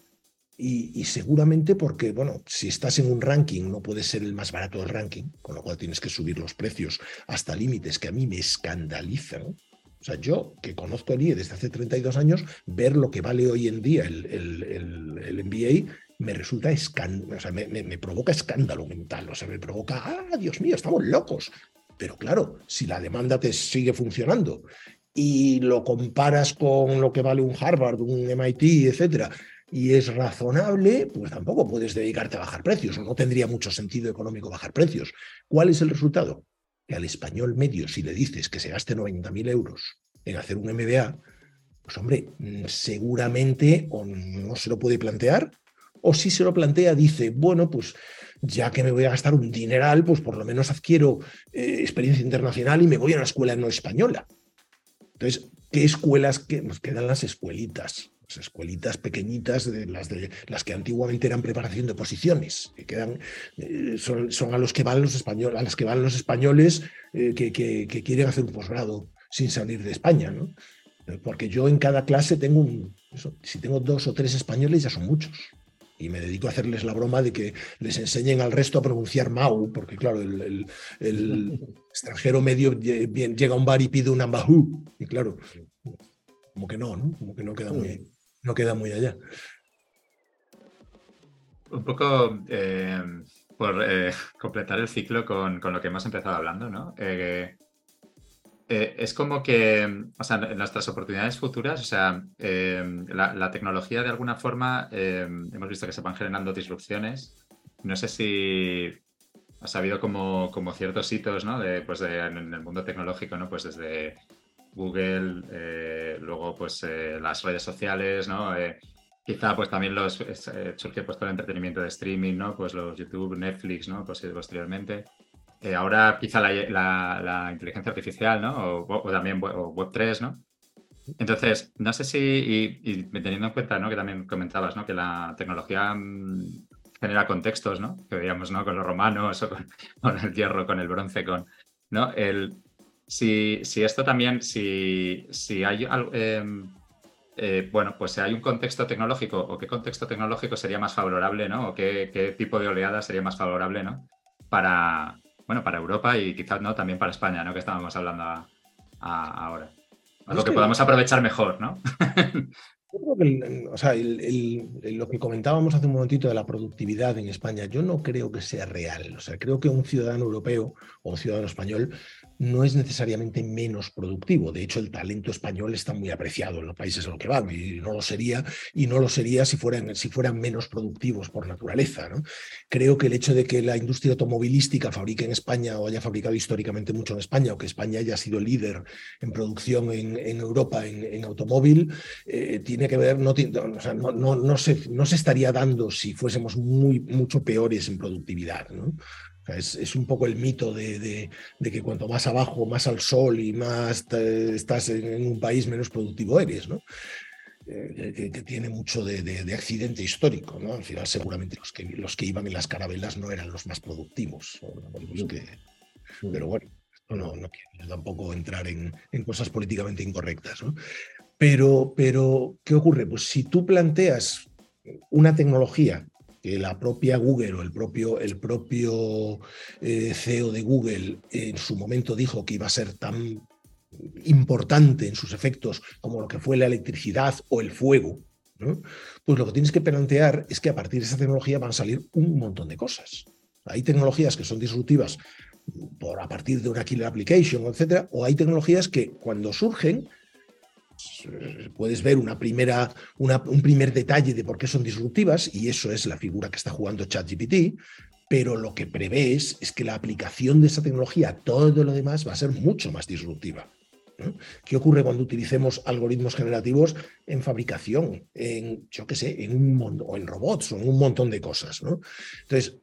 Y, y, seguramente porque, bueno, si estás en un ranking no puedes ser el más barato del ranking, con lo cual tienes que subir los precios hasta límites que a mí me escandalizan. O sea, yo que conozco el IE desde hace 32 años, ver lo que vale hoy en día el, el, MBA me resulta escándalo, o sea, me, me, me, provoca escándalo mental, o sea, me provoca, ah, Dios mío, estamos locos. Pero claro, si la demanda te sigue funcionando y lo comparas con lo que vale un Harvard, un MIT, etcétera, y es razonable, pues tampoco puedes dedicarte a bajar precios, o no tendría mucho sentido económico bajar precios. ¿Cuál es el resultado? Que al español medio, si le dices que se gaste 90.000 euros en hacer un MBA, pues hombre, seguramente o no se lo puede plantear, o si se lo plantea, dice, bueno, pues ya que me voy a gastar un dineral, pues por lo menos adquiero eh, experiencia internacional y me voy a una escuela no española. Entonces, ¿qué escuelas que nos quedan las escuelitas? Escuelitas pequeñitas, de las, de, las que antiguamente eran preparación de posiciones, que quedan, eh, son, son, a los que van los españoles, a las que van los españoles eh, que, que, que, quieren hacer un posgrado sin salir de España, ¿no? Porque yo en cada clase tengo un, eso, si tengo dos o tres españoles ya son muchos y me dedico a hacerles la broma de que les enseñen al resto a pronunciar Mau, porque claro, el, el, el *laughs* extranjero medio llega a un bar y pide un ambajú, y claro, como que no, ¿no? Como que no queda muy, no queda muy allá. Un poco eh, por eh, *laughs* completar el ciclo con, con, lo que hemos empezado hablando, ¿no? Eh, eh, es como que, o sea, en nuestras oportunidades futuras, o sea, eh, la, la, tecnología de alguna forma, eh, hemos visto que se van generando disrupciones. No sé si ha habido como, como ciertos hitos, ¿no? De, pues de, en el mundo tecnológico, ¿no? Pues desde Google, eh, luego pues eh, las redes sociales, ¿no? quizá pues también los surge pues todo el entretenimiento de streaming, ¿no? Pues los YouTube, Netflix, ¿no? Pues posteriormente. Eh, ahora quizá la, la, inteligencia artificial, ¿no? O, o también o Web3, ¿no? Entonces, no sé si, y, teniendo en cuenta, ¿no? Que también comentabas, ¿no? Que la tecnología mmm, genera contextos, ¿no? Que veíamos, ¿no? Con los romanos, o con, *laughs* con, el hierro, con el bronce, con, ¿no? El, si, si esto también, si, si hay eh, eh, bueno, pues si hay un contexto tecnológico, o qué contexto tecnológico sería más favorable, ¿no? O qué, qué tipo de oleada sería más favorable, ¿no? Para, bueno, para Europa y quizás no también para España, ¿no? Que estábamos hablando a, a, ahora. Algo que, que podamos aprovechar mejor, ¿no? *laughs* Yo creo que, el, o sea, el, el, lo que comentábamos hace un momentito de la productividad en España, yo no creo que sea real. O sea, creo que un ciudadano europeo o un ciudadano español no es necesariamente menos productivo. De hecho, el talento español está muy apreciado en los países en los que van y no lo sería, y no lo sería si fueran, si fueran menos productivos por naturaleza. ¿no? Creo que el hecho de que la industria automovilística fabrique en España o haya fabricado históricamente mucho en España o que España haya sido líder en producción en, Europa en, automóvil, eh, tiene que ver, no, se, no se estaría dando si fuésemos muy, mucho peores en productividad. Es, es, un poco el mito de, de, de, que cuanto más abajo, más al sol y más te, estás en, en, un país, menos productivo eres, ¿no? Eh, que, que, tiene mucho de, de, accidente histórico, ¿no? Al final, seguramente los que, los que iban en las carabelas no eran los más productivos. Los que, pero bueno, no, no quiero tampoco entrar en, cosas políticamente incorrectas. Pero, pero, ¿qué ocurre? Pues si tú planteas una tecnología que la propia Google o el propio, el propio eh, CEO de Google en su momento dijo que iba a ser tan importante en sus efectos como lo que fue la electricidad o el fuego, pues lo que tienes que plantear es que a partir de esa tecnología van a salir un montón de cosas. Hay tecnologías que son disruptivas por a partir de una killer application, etcétera, o hay tecnologías que cuando surgen puedes ver una primera, un primer detalle de por qué son disruptivas, y eso es la figura que está jugando ChatGPT, pero lo que prevés es que la aplicación de esa tecnología a todo lo demás va a ser mucho más disruptiva. ¿Qué ocurre cuando utilicemos algoritmos generativos en fabricación, en, yo qué sé, en un o en robots, o en un montón de cosas? Entonces,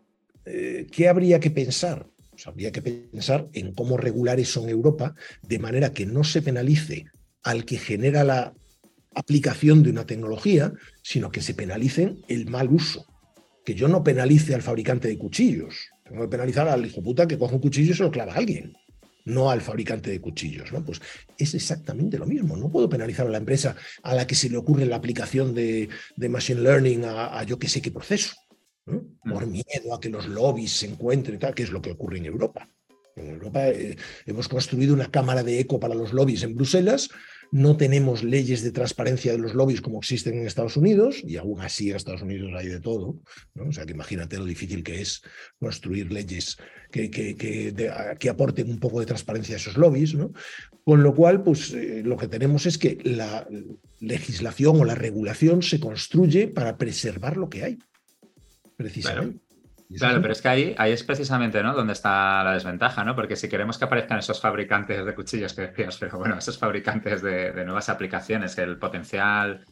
eh, ¿qué habría que pensar? Pues habría que pensar en cómo regular eso en Europa de manera que no se penalice al que genera la aplicación de una tecnología, sino que se penalice el mal uso. Que yo no penalice al fabricante de cuchillos, tengo que penalizar al hijo puta que coge un cuchillo y se lo clava a alguien no al fabricante de cuchillos. ¿no? Pues es exactamente lo mismo. No puedo penalizar a la empresa a la que se le ocurre la aplicación de, machine learning a, yo que sé qué proceso, mm. por miedo a que los lobbies se encuentren, tal, que es lo que ocurre en Europa. En Europa eh, hemos construido una cámara de eco para los lobbies en Bruselas no tenemos leyes de transparencia de los lobbies como existen en Estados Unidos, y aún así en Estados Unidos hay de todo. O sea, que imagínate lo difícil que es construir leyes que, que, que, aporten un poco de transparencia a esos lobbies. ¿no? Con lo cual, pues eh, lo que tenemos es que la legislación o la regulación se construye para preservar lo que hay, precisamente. Claro, pero es que ahí, ahí es precisamente ¿no? donde está la desventaja, ¿no? Porque si queremos que aparezcan esos fabricantes de cuchillos que decías, pero bueno, esos fabricantes de, nuevas aplicaciones, el potencial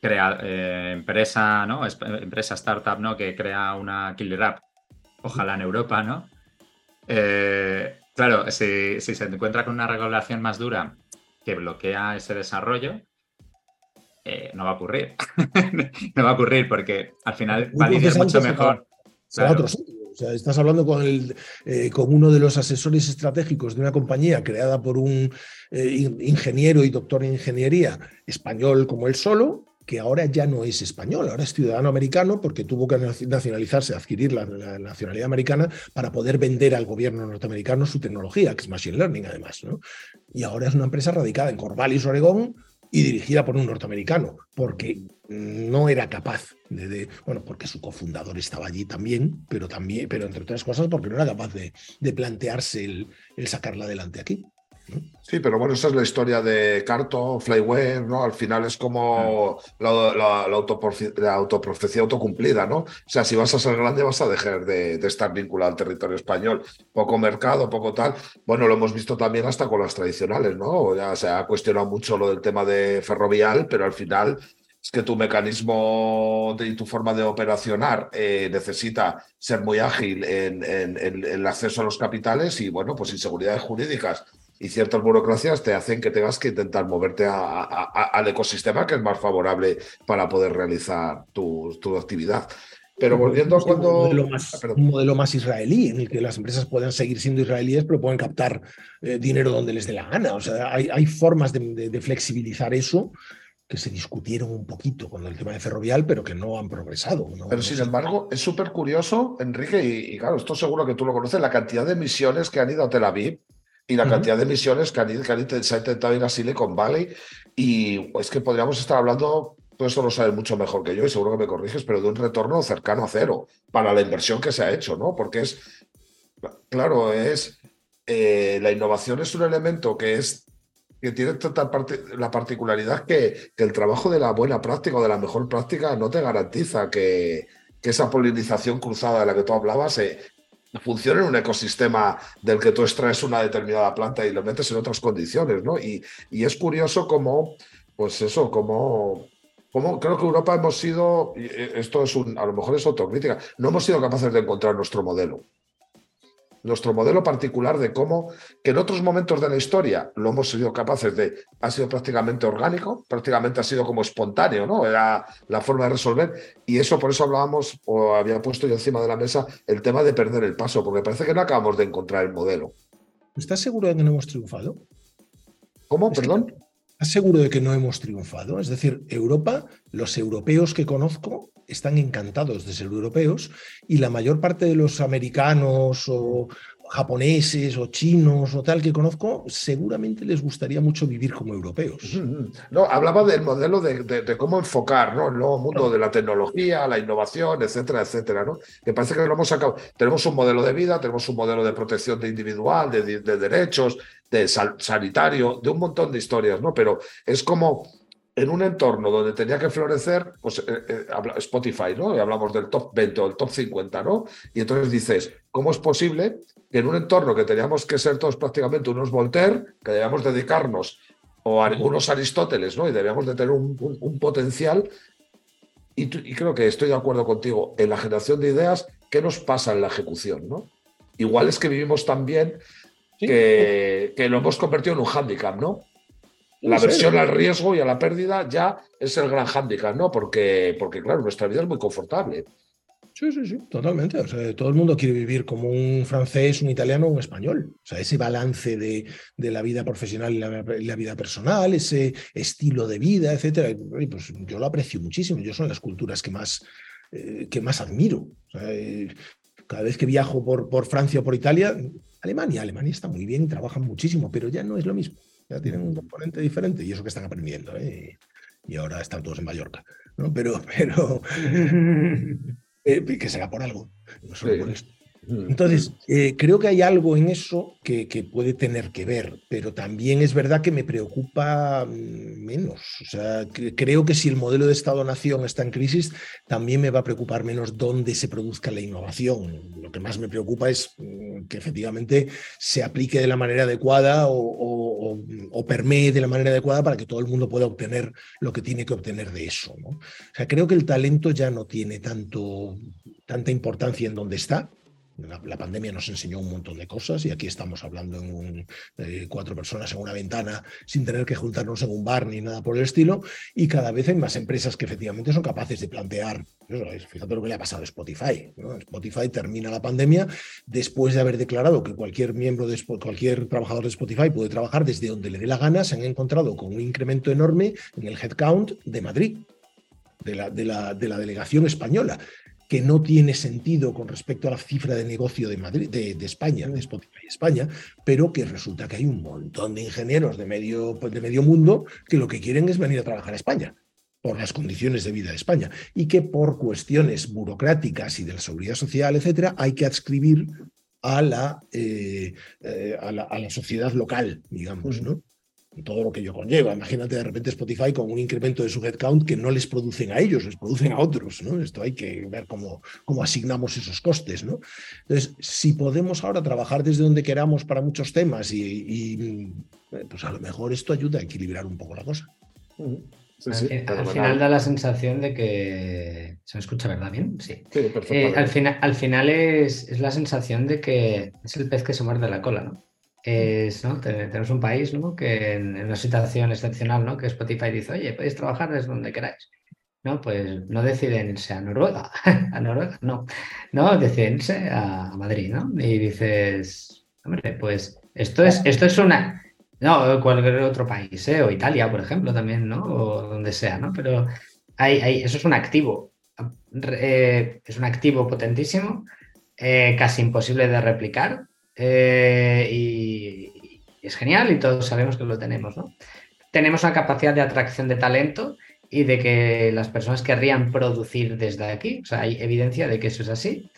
crea, eh, empresa, ¿no? empresa startup, ¿no? Que crea una killer app, ojalá en Europa, ¿no? Eh, claro, si, se encuentra con una regulación más dura que bloquea ese desarrollo, eh, no va a ocurrir. *laughs* no va a ocurrir porque al final va a lidiar mucho mejor o sea, estás hablando con, el, eh, con uno de los asesores estratégicos de una compañía creada por un eh, ingeniero y doctor en ingeniería español como él solo, que ahora ya no es español, ahora es ciudadano americano porque tuvo que nacionalizarse, adquirir la, nacionalidad americana para poder vender al gobierno norteamericano su tecnología, que es Machine Learning además. ¿no? Y ahora es una empresa radicada en Corvallis, Oregón, y dirigida por un norteamericano, porque no era capaz de, bueno, porque su cofundador estaba allí también, pero también, pero entre otras cosas porque no era capaz de, plantearse el, el sacarla adelante aquí. Sí, pero bueno, esa es la historia de Carto, Flyware, ¿no? Al final es como la, la, autoprofecía autocumplida, ¿no? O sea, si vas a ser grande vas a dejar de, estar vinculado al territorio español. Poco mercado, poco tal. Bueno, lo hemos visto también hasta con las tradicionales, ¿no? Ya se ha cuestionado mucho lo del tema de ferrovial, pero al final es que tu mecanismo y tu forma de operacionar eh, necesita ser muy ágil en, en, el acceso a los capitales y, bueno, pues inseguridades jurídicas y ciertas burocracias te hacen que tengas que intentar moverte al ecosistema que es más favorable para poder realizar tu, actividad. Pero volviendo a cuando... Un modelo, más, ah, un modelo, más, israelí, en el que las empresas puedan seguir siendo israelíes, pero pueden captar eh, dinero donde les dé la gana. O sea, hay, hay formas de, flexibilizar eso que se discutieron un poquito con el tema de ferrovial, pero que no han progresado. pero sin embargo, es súper curioso, Enrique, y, y, claro, esto seguro que tú lo conoces, la cantidad de misiones que han ido a Tel Aviv y la cantidad de misiones que han, que se ha intentado ir a Silicon Valley. Y es que podríamos estar hablando, tú eso lo sabes mucho mejor que yo y seguro que me corriges, pero de un retorno cercano a cero para la inversión que se ha hecho, ¿no? Porque es, claro, es, eh, la innovación es un elemento que es que tiene tanta parte, la particularidad que, que, el trabajo de la buena práctica o de la mejor práctica no te garantiza que, que esa polinización cruzada de la que tú hablabas se, funciona en un ecosistema del que tú extraes una determinada planta y lo metes en otras condiciones, ¿no? Y, y es curioso cómo, pues eso, cómo, cómo creo que Europa hemos sido, esto es un, a lo mejor es autocrítica, no hemos sido capaces de encontrar nuestro modelo nuestro modelo particular de cómo, que en otros momentos de la historia lo hemos sido capaces de, ha sido prácticamente orgánico, prácticamente ha sido como espontáneo, ¿no? Era la forma de resolver. Y eso por eso hablábamos, o había puesto yo encima de la mesa, el tema de perder el paso, porque parece que no acabamos de encontrar el modelo. ¿Estás seguro de que no hemos triunfado? ¿Cómo? Perdón. ¿Estás seguro de que no hemos triunfado? Es decir, Europa, los europeos que conozco están encantados de ser europeos y la mayor parte de los americanos o, japoneses o chinos o tal que conozco, seguramente les gustaría mucho vivir como europeos. No, hablaba del modelo de, cómo enfocar ¿no? el nuevo mundo de la tecnología, la innovación, etcétera, etcétera. ¿no? Que parece que lo hemos sacado. Tenemos un modelo de vida, tenemos un modelo de protección de individual, de, derechos, de sanitario, de un montón de historias, ¿no? Pero es como en un entorno donde tenía que florecer, pues eh, eh, Spotify, ¿no? Y hablamos del top 20 o el top 50, ¿no? Y entonces dices, ¿cómo es posible que en un entorno que teníamos que ser todos prácticamente unos Voltaire, que debíamos dedicarnos, o a algunos Aristóteles, ¿no? Y debíamos de tener un, potencial, y, creo que estoy de acuerdo contigo, en la generación de ideas, ¿qué nos pasa en la ejecución, ¿no? Igual es que vivimos tan bien que, que, lo hemos convertido en un hándicap, ¿no? La versión al riesgo y a la pérdida ya es el gran hándicap, ¿no? Porque, porque, claro, nuestra vida es muy confortable. Sí, sí, sí, totalmente. O sea, todo el mundo quiere vivir como un francés, un italiano un español. O sea, ese balance de, de la vida profesional y la, vida personal, ese estilo de vida, etcétera, pues yo lo aprecio muchísimo. Yo son las culturas que más, eh, que más admiro. Eh, cada vez que viajo por, por Francia o por Italia, Alemania, Alemania está muy bien, trabajan muchísimo, pero ya no es lo mismo. Ya tienen un componente diferente y eso que están aprendiendo. ¿eh? Y ahora están todos en Mallorca. ¿no? Pero, pero *laughs* eh, que será por algo, no solo por esto. Mm. Entonces, eh, creo que hay algo en eso que, puede tener que ver, pero también es verdad que me preocupa mm, menos. O sea, creo que si el modelo de Estado-Nación está en crisis, también me va a preocupar menos dónde se produzca la innovación. Lo que más me preocupa es mm, que efectivamente se aplique de la manera adecuada o, permee de la manera adecuada para que todo el mundo pueda obtener lo que tiene que obtener de eso. O sea, creo que el talento ya no tiene tanto, tanta importancia en dónde está la, pandemia nos enseñó un montón de cosas y aquí estamos hablando en un, cuatro personas en una ventana sin tener que juntarnos en un bar ni nada por el estilo. Y cada vez hay más empresas que efectivamente son capaces de plantear. fíjate lo que le ha pasado a Spotify. Spotify termina la pandemia después de haber declarado que cualquier miembro de cualquier trabajador de Spotify puede trabajar desde donde le dé la gana. Se han encontrado con un incremento enorme en el headcount de Madrid. De la, delegación española que no tiene sentido con respecto a la cifra de negocio de, Madrid, de, España, de Spotify España, pero que resulta que hay un montón de ingenieros de medio, de medio mundo que lo que quieren es venir a trabajar a España por las condiciones de vida de España y que por cuestiones burocráticas y de la seguridad social, etcétera, hay que adscribir a la, eh, eh, a la, a la sociedad local, digamos, ¿no? Todo lo que yo conlleva. Imagínate de repente Spotify con un incremento de su headcount que no les producen a ellos, les producen a otros. ¿no? Esto hay que ver cómo, cómo asignamos esos costes. ¿no? Entonces, si podemos ahora trabajar desde donde queramos para muchos temas y, pues a lo mejor esto ayuda a equilibrar un poco la cosa. al, final da la sensación de que. ¿Se me escucha, verdad? ¿Bien? Sí. Eh, al, final, al final es, es, la sensación de que es el pez que se muerde la cola, ¿no? Tenemos un país que en, una situación excepcional, que Spotify dice, oye, podéis trabajar desde donde queráis. ¿no? Pues no deciden irse a Noruega, *laughs* a Noruega, no, no, deciden irse a, Madrid, ¿no? Y dices, hombre, pues esto es, esto es una, no, cualquier otro país, ¿eh? o Italia, por ejemplo, también, ¿no? O donde sea, ¿no? Pero hay, hay, eso es un activo, eh, es un activo potentísimo, eh, casi imposible de replicar, eh, y, es genial y todos sabemos que lo tenemos, ¿no? Tenemos una capacidad de atracción de talento y de que las personas querrían producir desde aquí, o sea, hay evidencia de que eso es así,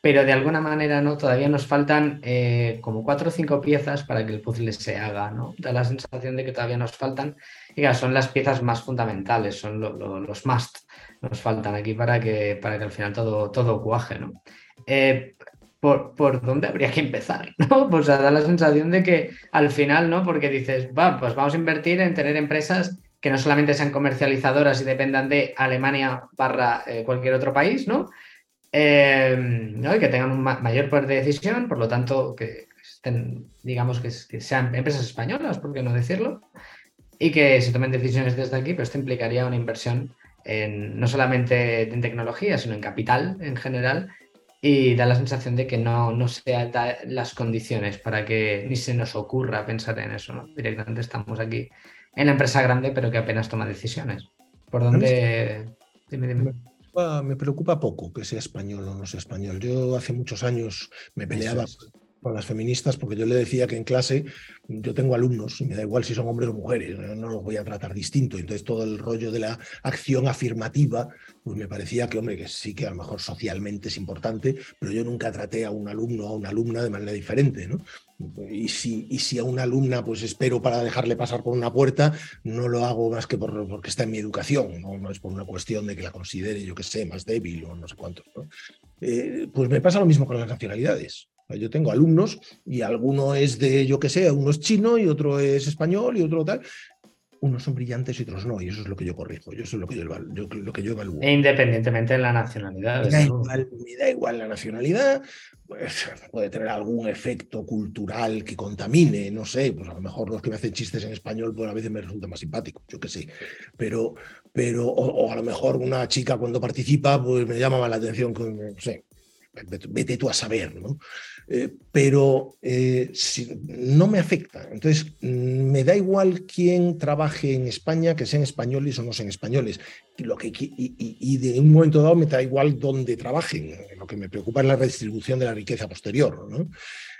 pero de alguna manera no, todavía nos faltan eh, como cuatro o cinco piezas para que el puzzle se haga, ¿no? Da la sensación de que todavía nos faltan, y son las piezas más fundamentales, son los must, nos faltan aquí para que, para que al final todo, todo cuaje, ¿no? Eh, por, por, dónde habría que empezar, *laughs* ¿no? Pues da la sensación de que al final, ¿no? Porque dices, va, pues vamos a invertir en tener empresas que no solamente sean comercializadoras y dependan de Alemania barra eh, cualquier otro país, ¿no? Em, ¿no? Y que tengan un mayor poder de decisión, por lo tanto, que digamos, que, sean empresas españolas, por qué no decirlo, y que se tomen decisiones desde aquí, pero esto implicaría una inversión no solamente en tecnología, sino en capital en general, y da la sensación de que no, no se dan las condiciones para que ni se nos ocurra pensar en eso. ¿no? Directamente estamos aquí en la empresa grande, pero que apenas toma decisiones. ¿Por dónde? Dime, dime. Me preocupa poco que sea español o no sea español. Yo hace muchos años me peleaba con las feministas porque yo le decía que en clase yo tengo alumnos y me da igual si son hombres o mujeres, no los voy a tratar distinto. Entonces todo el rollo de la acción afirmativa, pues me parecía que, hombre, que sí que a lo mejor socialmente es importante, pero yo nunca traté a un alumno o a una alumna de manera diferente. Y si, y si a una alumna pues espero para dejarle pasar por una puerta, no lo hago más que por, porque está en mi educación, ¿no? es por una cuestión de que la considere, yo que sé, más débil o no sé cuánto. Eh, pues me pasa lo mismo con las nacionalidades. Yo tengo alumnos y alguno es de, yo que sé, uno es chino y otro es español y otro tal. Unos son brillantes y otros no, y eso es lo que yo corrijo, eso es lo que yo, lo que yo evalúo. E independientemente de la nacionalidad. Me da, igual, me da igual la nacionalidad, pues, puede tener algún efecto cultural que contamine, no sé, pues a lo mejor los que me hacen chistes en español, pues a veces me resulta más simpático, yo que sé, pero, pero o, a lo mejor una chica cuando participa, pues me llama más la atención, no sé, vete tú a saber, ¿no? Eh, pero eh, no me afecta. Entonces, me da igual quién trabaje en España, que sean españoles o no sean españoles. Y, lo que, y, de un momento dado me da igual dónde trabajen. Lo que me preocupa es la redistribución de la riqueza posterior.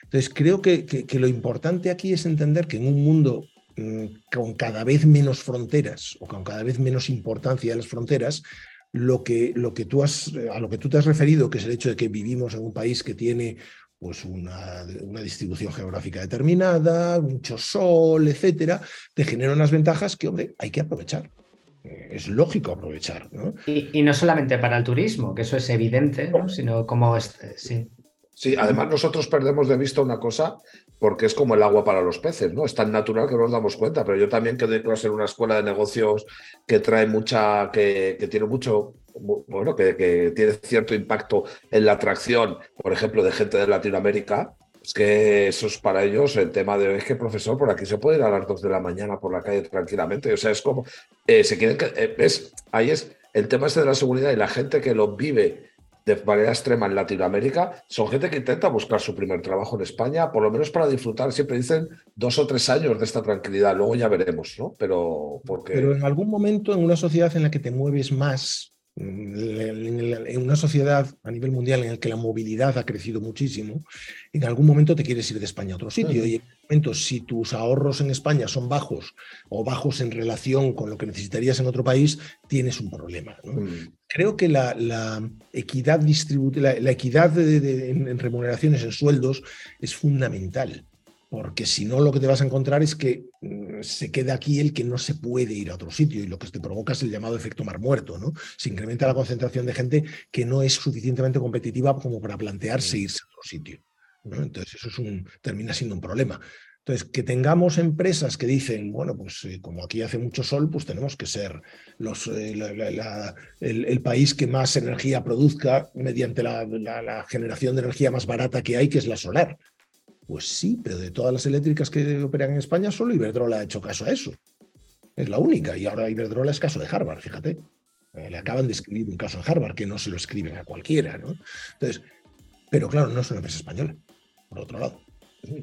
Entonces, creo que, que, lo importante aquí es entender que en un mundo mm, con cada vez menos fronteras o con cada vez menos importancia de las fronteras, lo que, lo que tú has, a lo que tú te has referido, que es el hecho de que vivimos en un país que tiene pues una, una, distribución geográfica determinada, mucho sol, etcétera, te genera unas ventajas que, hombre, hay que aprovechar. Eh, es lógico aprovechar. ¿no? Y, no solamente para el turismo, que eso es evidente, ¿no? sino como este, sí. Sí, además nosotros perdemos de vista una cosa porque es como el agua para los peces, ¿no? Es tan natural que no nos damos cuenta, pero yo también que doy clase en una escuela de negocios que trae mucha, que, que tiene mucho bueno, que, tiene cierto impacto en la atracción, por ejemplo, de gente de Latinoamérica, es que eso es para ellos el tema de, es que profesor, por aquí se puede ir a las dos de la mañana por la calle tranquilamente, o sea, es como, eh, se quieren que, eh. Ahí es el tema este de la seguridad y la gente que lo vive de manera extrema en Latinoamérica, son gente que intenta buscar su primer trabajo en España, por lo menos para disfrutar, siempre dicen dos o tres años de esta tranquilidad, luego ya veremos, ¿no? Pero porque... Pero en algún momento en una sociedad en la que te mueves más en una sociedad a nivel mundial en la que la movilidad ha crecido muchísimo, en algún momento te quieres ir de España a otro sitio. Y en algún momento, si tus ahorros en España son bajos o bajos en relación con lo que necesitarías en otro país, tienes un problema. Mm. Creo que la, equidad, la, la equidad en remuneraciones, en sueldos, es fundamental porque si no lo que te vas a encontrar es que mm, se queda aquí el que no se puede ir a otro sitio y lo que te provoca es el llamado efecto mar muerto, ¿no? Se incrementa la concentración de gente que no es suficientemente competitiva como para plantearse irse a otro sitio. Entonces eso es un, termina siendo un problema. Entonces, que tengamos empresas que dicen, bueno, pues eh, como aquí hace mucho sol, pues tenemos que ser los, eh, el, país que más energía produzca mediante la generación de energía más barata que hay, que es la solar. Pues sí, pero de todas las eléctricas que operan en España, solo Iberdrola ha hecho caso a eso. Es la única. Y ahora Iberdrola es caso de Harvard, fíjate. Eh, le acaban de escribir un caso en Harvard que no se lo escriben a cualquiera, ¿no? Entonces, pero claro, no es una empresa española, por otro lado.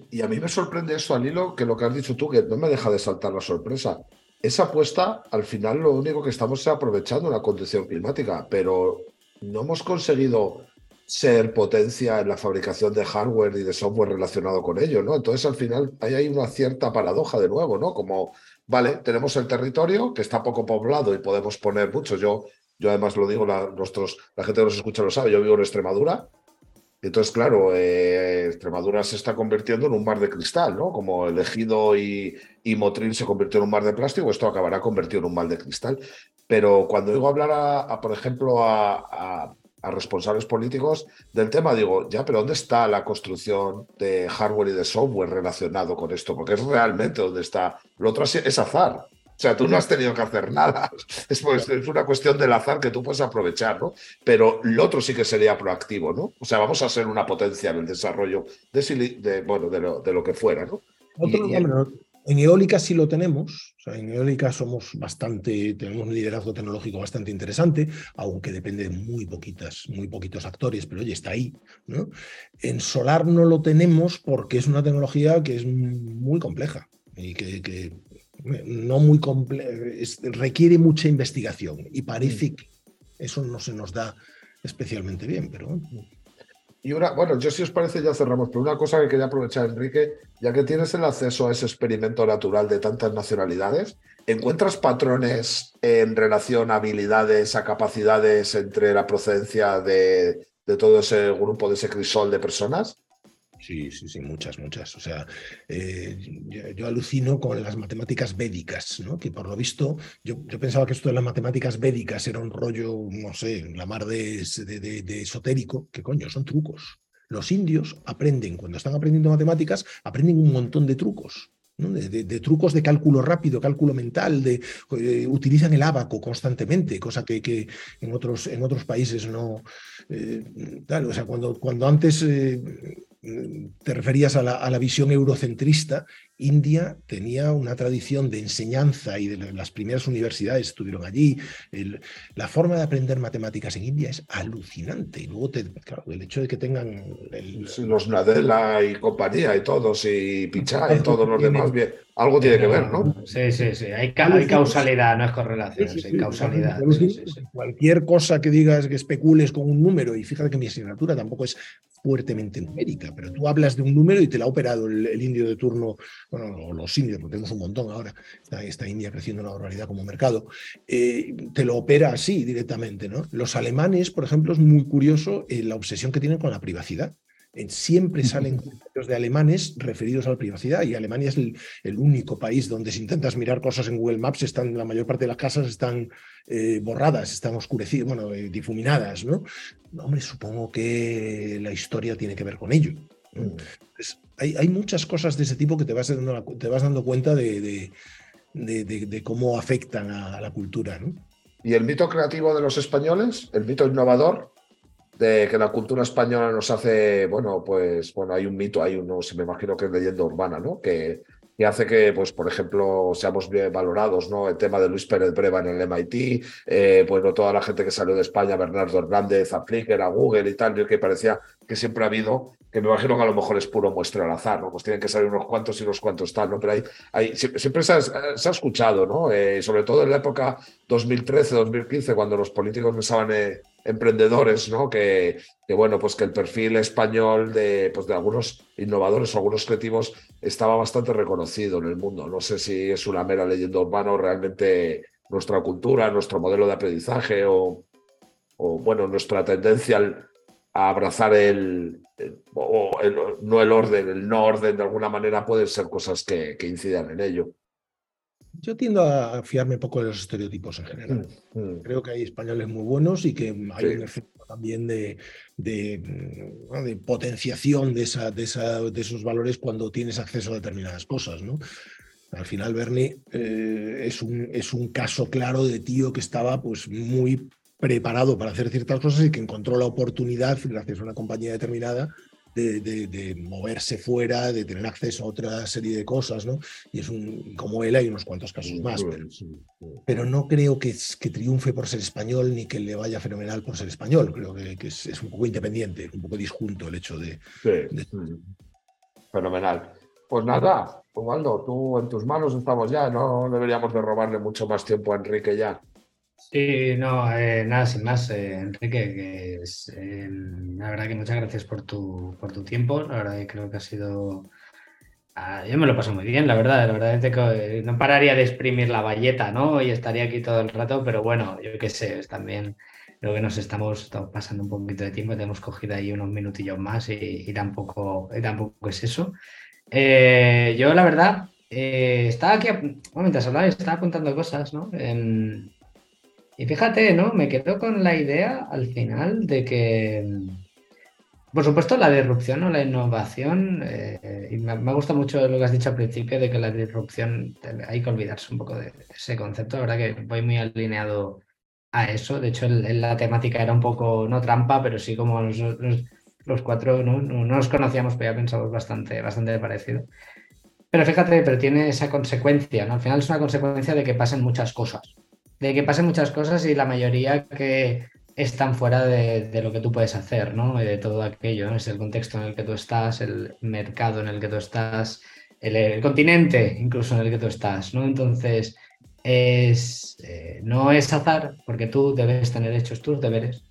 Y a mí me sorprende eso, Alilo, que lo que has dicho tú, que no me deja de saltar la sorpresa. Esa apuesta, al final, lo único que estamos es aprovechando la condición climática, pero no hemos conseguido ser potencia en la fabricación de hardware y de software relacionado con ello, ¿no? Entonces, al final, hay una cierta paradoja de nuevo, ¿no? Como, vale, tenemos el territorio que está poco poblado y podemos poner mucho. Yo, yo además lo digo, la, nuestros, la gente que nos escucha lo sabe, yo vivo en Extremadura. Entonces, claro, eh, Extremadura se está convirtiendo en un mar de cristal, ¿no? Como el ejido y, Motril se convirtió en un mar de plástico, esto acabará convertido en un mar de cristal. Pero cuando digo hablar, a, por ejemplo, a responsables políticos del tema, digo, ya, pero ¿dónde está la construcción de hardware y de software relacionado con esto? Porque es realmente donde está. Lo otro es azar. O sea, tú no has tenido que hacer nada. *laughs* Es, pues, es una cuestión del azar que tú puedes aprovechar, ¿no? Pero lo otro sí que sería proactivo, ¿no? O sea, vamos a ser una potencia en el desarrollo de, bueno, de, lo, de lo que fuera, ¿no? En eólica sí lo tenemos, o sea, en eólica somos bastante, tenemos un liderazgo tecnológico bastante interesante, aunque depende de muy poquitas, muy poquitos actores, pero oye, está ahí. ¿no? En solar no lo tenemos porque es una tecnología que es muy compleja y que, no muy requiere mucha investigación y parece que eso no se nos da especialmente bien, pero y una, bueno, yo si os parece ya cerramos, pero una cosa que quería aprovechar, Enrique, ya que tienes el acceso a ese experimento natural de tantas nacionalidades, ¿encuentras patrones en relación a habilidades, a capacidades entre la procedencia de, todo ese grupo, de ese crisol de personas? Sí, sí, sí, muchas, muchas. O sea, eh, yo, alucino con las matemáticas védicas, ¿no? Que por lo visto, yo, yo, pensaba que esto de las matemáticas védicas era un rollo, no sé, la mar de, de, esotérico, que coño, son trucos. Los indios aprenden, cuando están aprendiendo matemáticas, aprenden un montón de trucos. De, trucos de cálculo rápido, cálculo mental, de, eh, utilizan el abaco constantemente, cosa que, que en, otros, en, otros, países no. Eh, o sea, cuando, cuando antes te referías a la, visión eurocentrista, India tenía una tradición de enseñanza y de las primeras universidades estuvieron allí. la forma de aprender matemáticas en India es alucinante. Y luego, el hecho de que tengan... los Nadella y compañía y todos, y Pichá y todos los demás, bien, algo tiene que ver, ¿no? Sí, sí, sí. Hay, causalidad, no es correlación, hay causalidad. Cualquier cosa que digas que especules con un número, y fíjate que mi asignatura tampoco es fuertemente numérica, pero tú hablas de un número y te la ha operado el, indio de turno, bueno, los indios, porque tenemos un montón ahora, está, India creciendo una barbaridad como mercado, eh, te lo opera así directamente. ¿no? Los alemanes, por ejemplo, es muy curioso eh, la obsesión que tienen con la privacidad siempre salen comentarios de alemanes referidos a la privacidad y Alemania es el, único país donde si intentas mirar cosas en Google Maps, están, la mayor parte de las casas están eh, borradas, están oscurecidas, bueno, eh, difuminadas, ¿no? Hombre, supongo que la historia tiene que ver con ello. Mm. Hay, muchas cosas de ese tipo que te vas dando, te vas dando cuenta de, cómo afectan a, a la cultura, ¿no? ¿Y el mito creativo de los españoles? ¿El mito innovador? de que la cultura española nos hace, bueno, pues, bueno, hay un mito, hay uno, se me imagino que es leyenda urbana, ¿no? Que, que hace que, pues, por ejemplo, seamos bien valorados, ¿no? El tema de Luis Pérez Breva en el MIT, eh, pues, no toda la gente que salió de España, Bernardo Hernández, a Flickr, a Google y tal, que parecía que siempre ha habido, que me imagino que a lo mejor es puro muestra al azar, ¿no? Pues tienen que salir unos cuantos y unos cuantos tal, ¿no? Pero hay, hay siempre, se, ha, escuchado, ¿no? Eh, sobre todo en la época 2013, 2015, cuando los políticos pensaban... Eh, emprendedores, ¿no? Que, que, bueno, pues que el perfil español de, pues de algunos innovadores o algunos creativos estaba bastante reconocido en el mundo. No sé si es una mera leyenda urbana o realmente nuestra cultura, nuestro modelo de aprendizaje o, o bueno, nuestra tendencia a abrazar el, o no el orden, el no orden de alguna manera pueden ser cosas que, que incidan en ello. Yo tiendo a fiarme un poco de los estereotipos en general. Mm, mm. Creo que hay españoles muy buenos y que hay un efecto también de, de, potenciación de, esa, de, esa, de, esos valores cuando tienes acceso a determinadas cosas. ¿no? Al final, Bernie eh, es, un, es un caso claro de tío que estaba pues, muy preparado para hacer ciertas cosas y que encontró la oportunidad, gracias a una compañía determinada, de, moverse fuera, de tener acceso a otra serie de cosas, ¿no? Y es un, como él hay unos cuantos casos más, pero, no creo que, que, triunfe por ser español ni que le vaya fenomenal por ser español. Creo que, es, un poco independiente, un poco disjunto el hecho de... Fenomenal. Pues nada, Osvaldo, tú en tus manos estamos ya, no deberíamos de robarle mucho más tiempo a Enrique ya. Sí, no, eh, nada, sin más, eh, Enrique, eh, la verdad que muchas gracias por tu, por tu tiempo, la verdad que creo que ha sido... Ah, yo me lo paso muy bien, la verdad, la verdad es que no pararía de exprimir la valleta, ¿no? Y estaría aquí todo el rato, pero bueno, yo qué sé, también creo que nos estamos, pasando un poquito de tiempo, tenemos cogido ahí unos minutillos más y, tampoco, tampoco es eso. yo la verdad, estaba aquí, mientras hablaba, estaba apuntando cosas, ¿no? Y fíjate, ¿no? Me quedo con la idea al final de que, por supuesto, la disrupción o la innovación, eh, y me, gusta mucho lo que has dicho al principio de que la disrupción hay que olvidarse un poco de ese concepto. La verdad que voy muy alineado a eso. De hecho, la temática era un poco, no trampa, pero sí como los, cuatro ¿no? ¿no? nos conocíamos, pero ya pensamos bastante, bastante parecido. Pero fíjate, pero tiene esa consecuencia, ¿no? Al final es una consecuencia de que pasen muchas cosas. De que pasen muchas cosas y la mayoría que están fuera de, lo que tú puedes hacer, ¿no? Y de todo aquello, ¿no? Es el contexto en el que tú estás, el mercado en el que tú estás, el, continente incluso en el que tú estás, ¿no? Entonces, es, eh, no es azar, porque tú debes tener hechos tus deberes,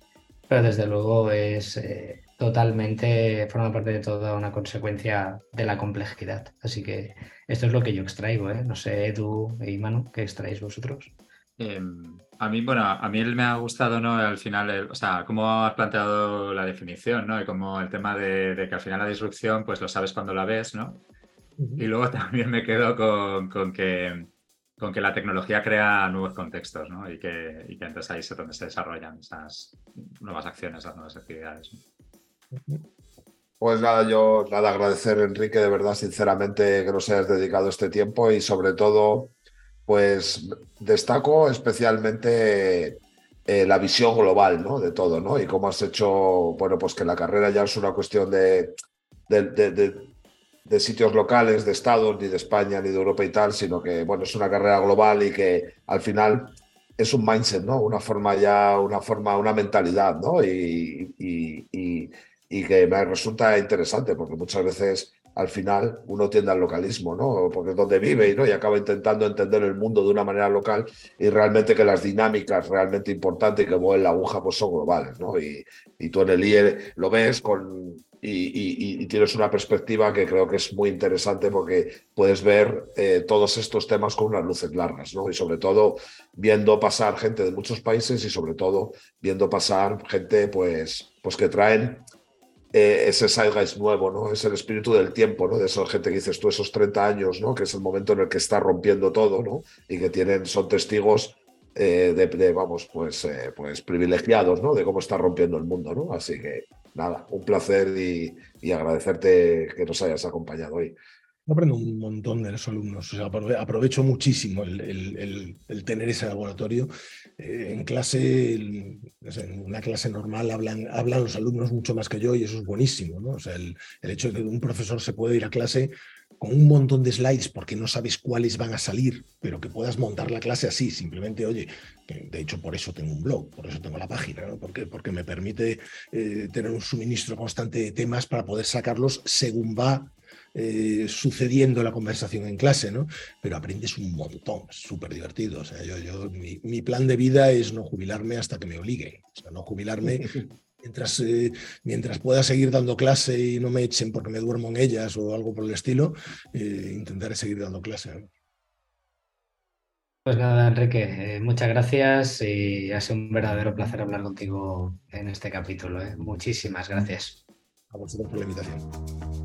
pero desde luego es eh, totalmente, forma parte de toda una consecuencia de la complejidad. Así que esto es lo que yo extraigo, ¿eh? No sé, Edu y Manu, ¿qué extraéis vosotros? Em, a mí, bueno, a mí me ha gustado, ¿no? Al final, o sea, cómo has planteado la definición, ¿no? Y como el tema de, que al final la disrupción, pues lo sabes cuando la ves, ¿no? Y luego *laughs* también me quedo con, que, con que la tecnología crea nuevos contextos, ¿no? Y que, y que entonces ahí es donde se desarrollan esas nuevas acciones, las nuevas actividades. Pues nada, yo nada, agradecer, Enrique, de verdad, sinceramente, que nos hayas dedicado este tiempo y sobre todo, pues destaco especialmente eh, la visión global, ¿no? De todo, ¿no? Y cómo has hecho, bueno, pues que la carrera ya es una cuestión de, de, sitios locales, de estados, ni de España, ni de Europa y tal, sino que, bueno, es una carrera global y que al final es un mindset, ¿no? Una forma ya, una forma, una mentalidad, ¿no? y, y y que me resulta interesante porque muchas veces al final uno tiende al localismo, ¿no? Porque es donde vive ¿no? y acaba intentando entender el mundo de una manera local y realmente que las dinámicas realmente importantes que mueven la aguja pues son globales, ¿no? Y, y tú en el IE lo ves con, y, y, tienes una perspectiva que creo que es muy interesante porque puedes ver eh, todos estos temas con unas luces largas, ¿no? Y sobre todo viendo pasar gente de muchos países y sobre todo viendo pasar gente pues, pues que traen eh, ese zeitgeist nuevo, ¿no? Es el espíritu del tiempo, ¿no? De esa gente que dices tú, esos 30 años, ¿no? Que es el momento en el que está rompiendo todo, ¿no? Y que tienen, son testigos eh, de, vamos, pues, eh, pues privilegiados, ¿no? De cómo está rompiendo el mundo, ¿no? Así que, nada, un placer y, agradecerte que nos hayas acompañado hoy aprendo un montón de los alumnos, aprovecho muchísimo el, tener ese laboratorio. Eh, en clase, en una clase normal hablan, los alumnos mucho más que yo y eso es buenísimo, ¿no? El, hecho de que un profesor se puede ir a clase con un montón de slides porque no sabes cuáles van a salir, pero que puedas montar la clase así, simplemente, oye, de hecho por eso tengo un blog, por eso tengo la página, ¿no? porque, porque me permite eh, tener un suministro constante de temas para poder sacarlos según va eh, sucediendo la conversación en clase, ¿no? Pero aprendes un montón, súper divertido. O sea, yo, yo mi, plan de vida es no jubilarme hasta que me obliguen. O sea, no jubilarme *laughs* mientras, eh, mientras pueda seguir dando clase y no me echen porque me duermo en ellas o algo por el estilo, eh, intentaré seguir dando clase. Pues nada, Enrique, muchas gracias y ha sido un verdadero placer hablar contigo en este capítulo. Muchísimas gracias. A vosotros por la invitación.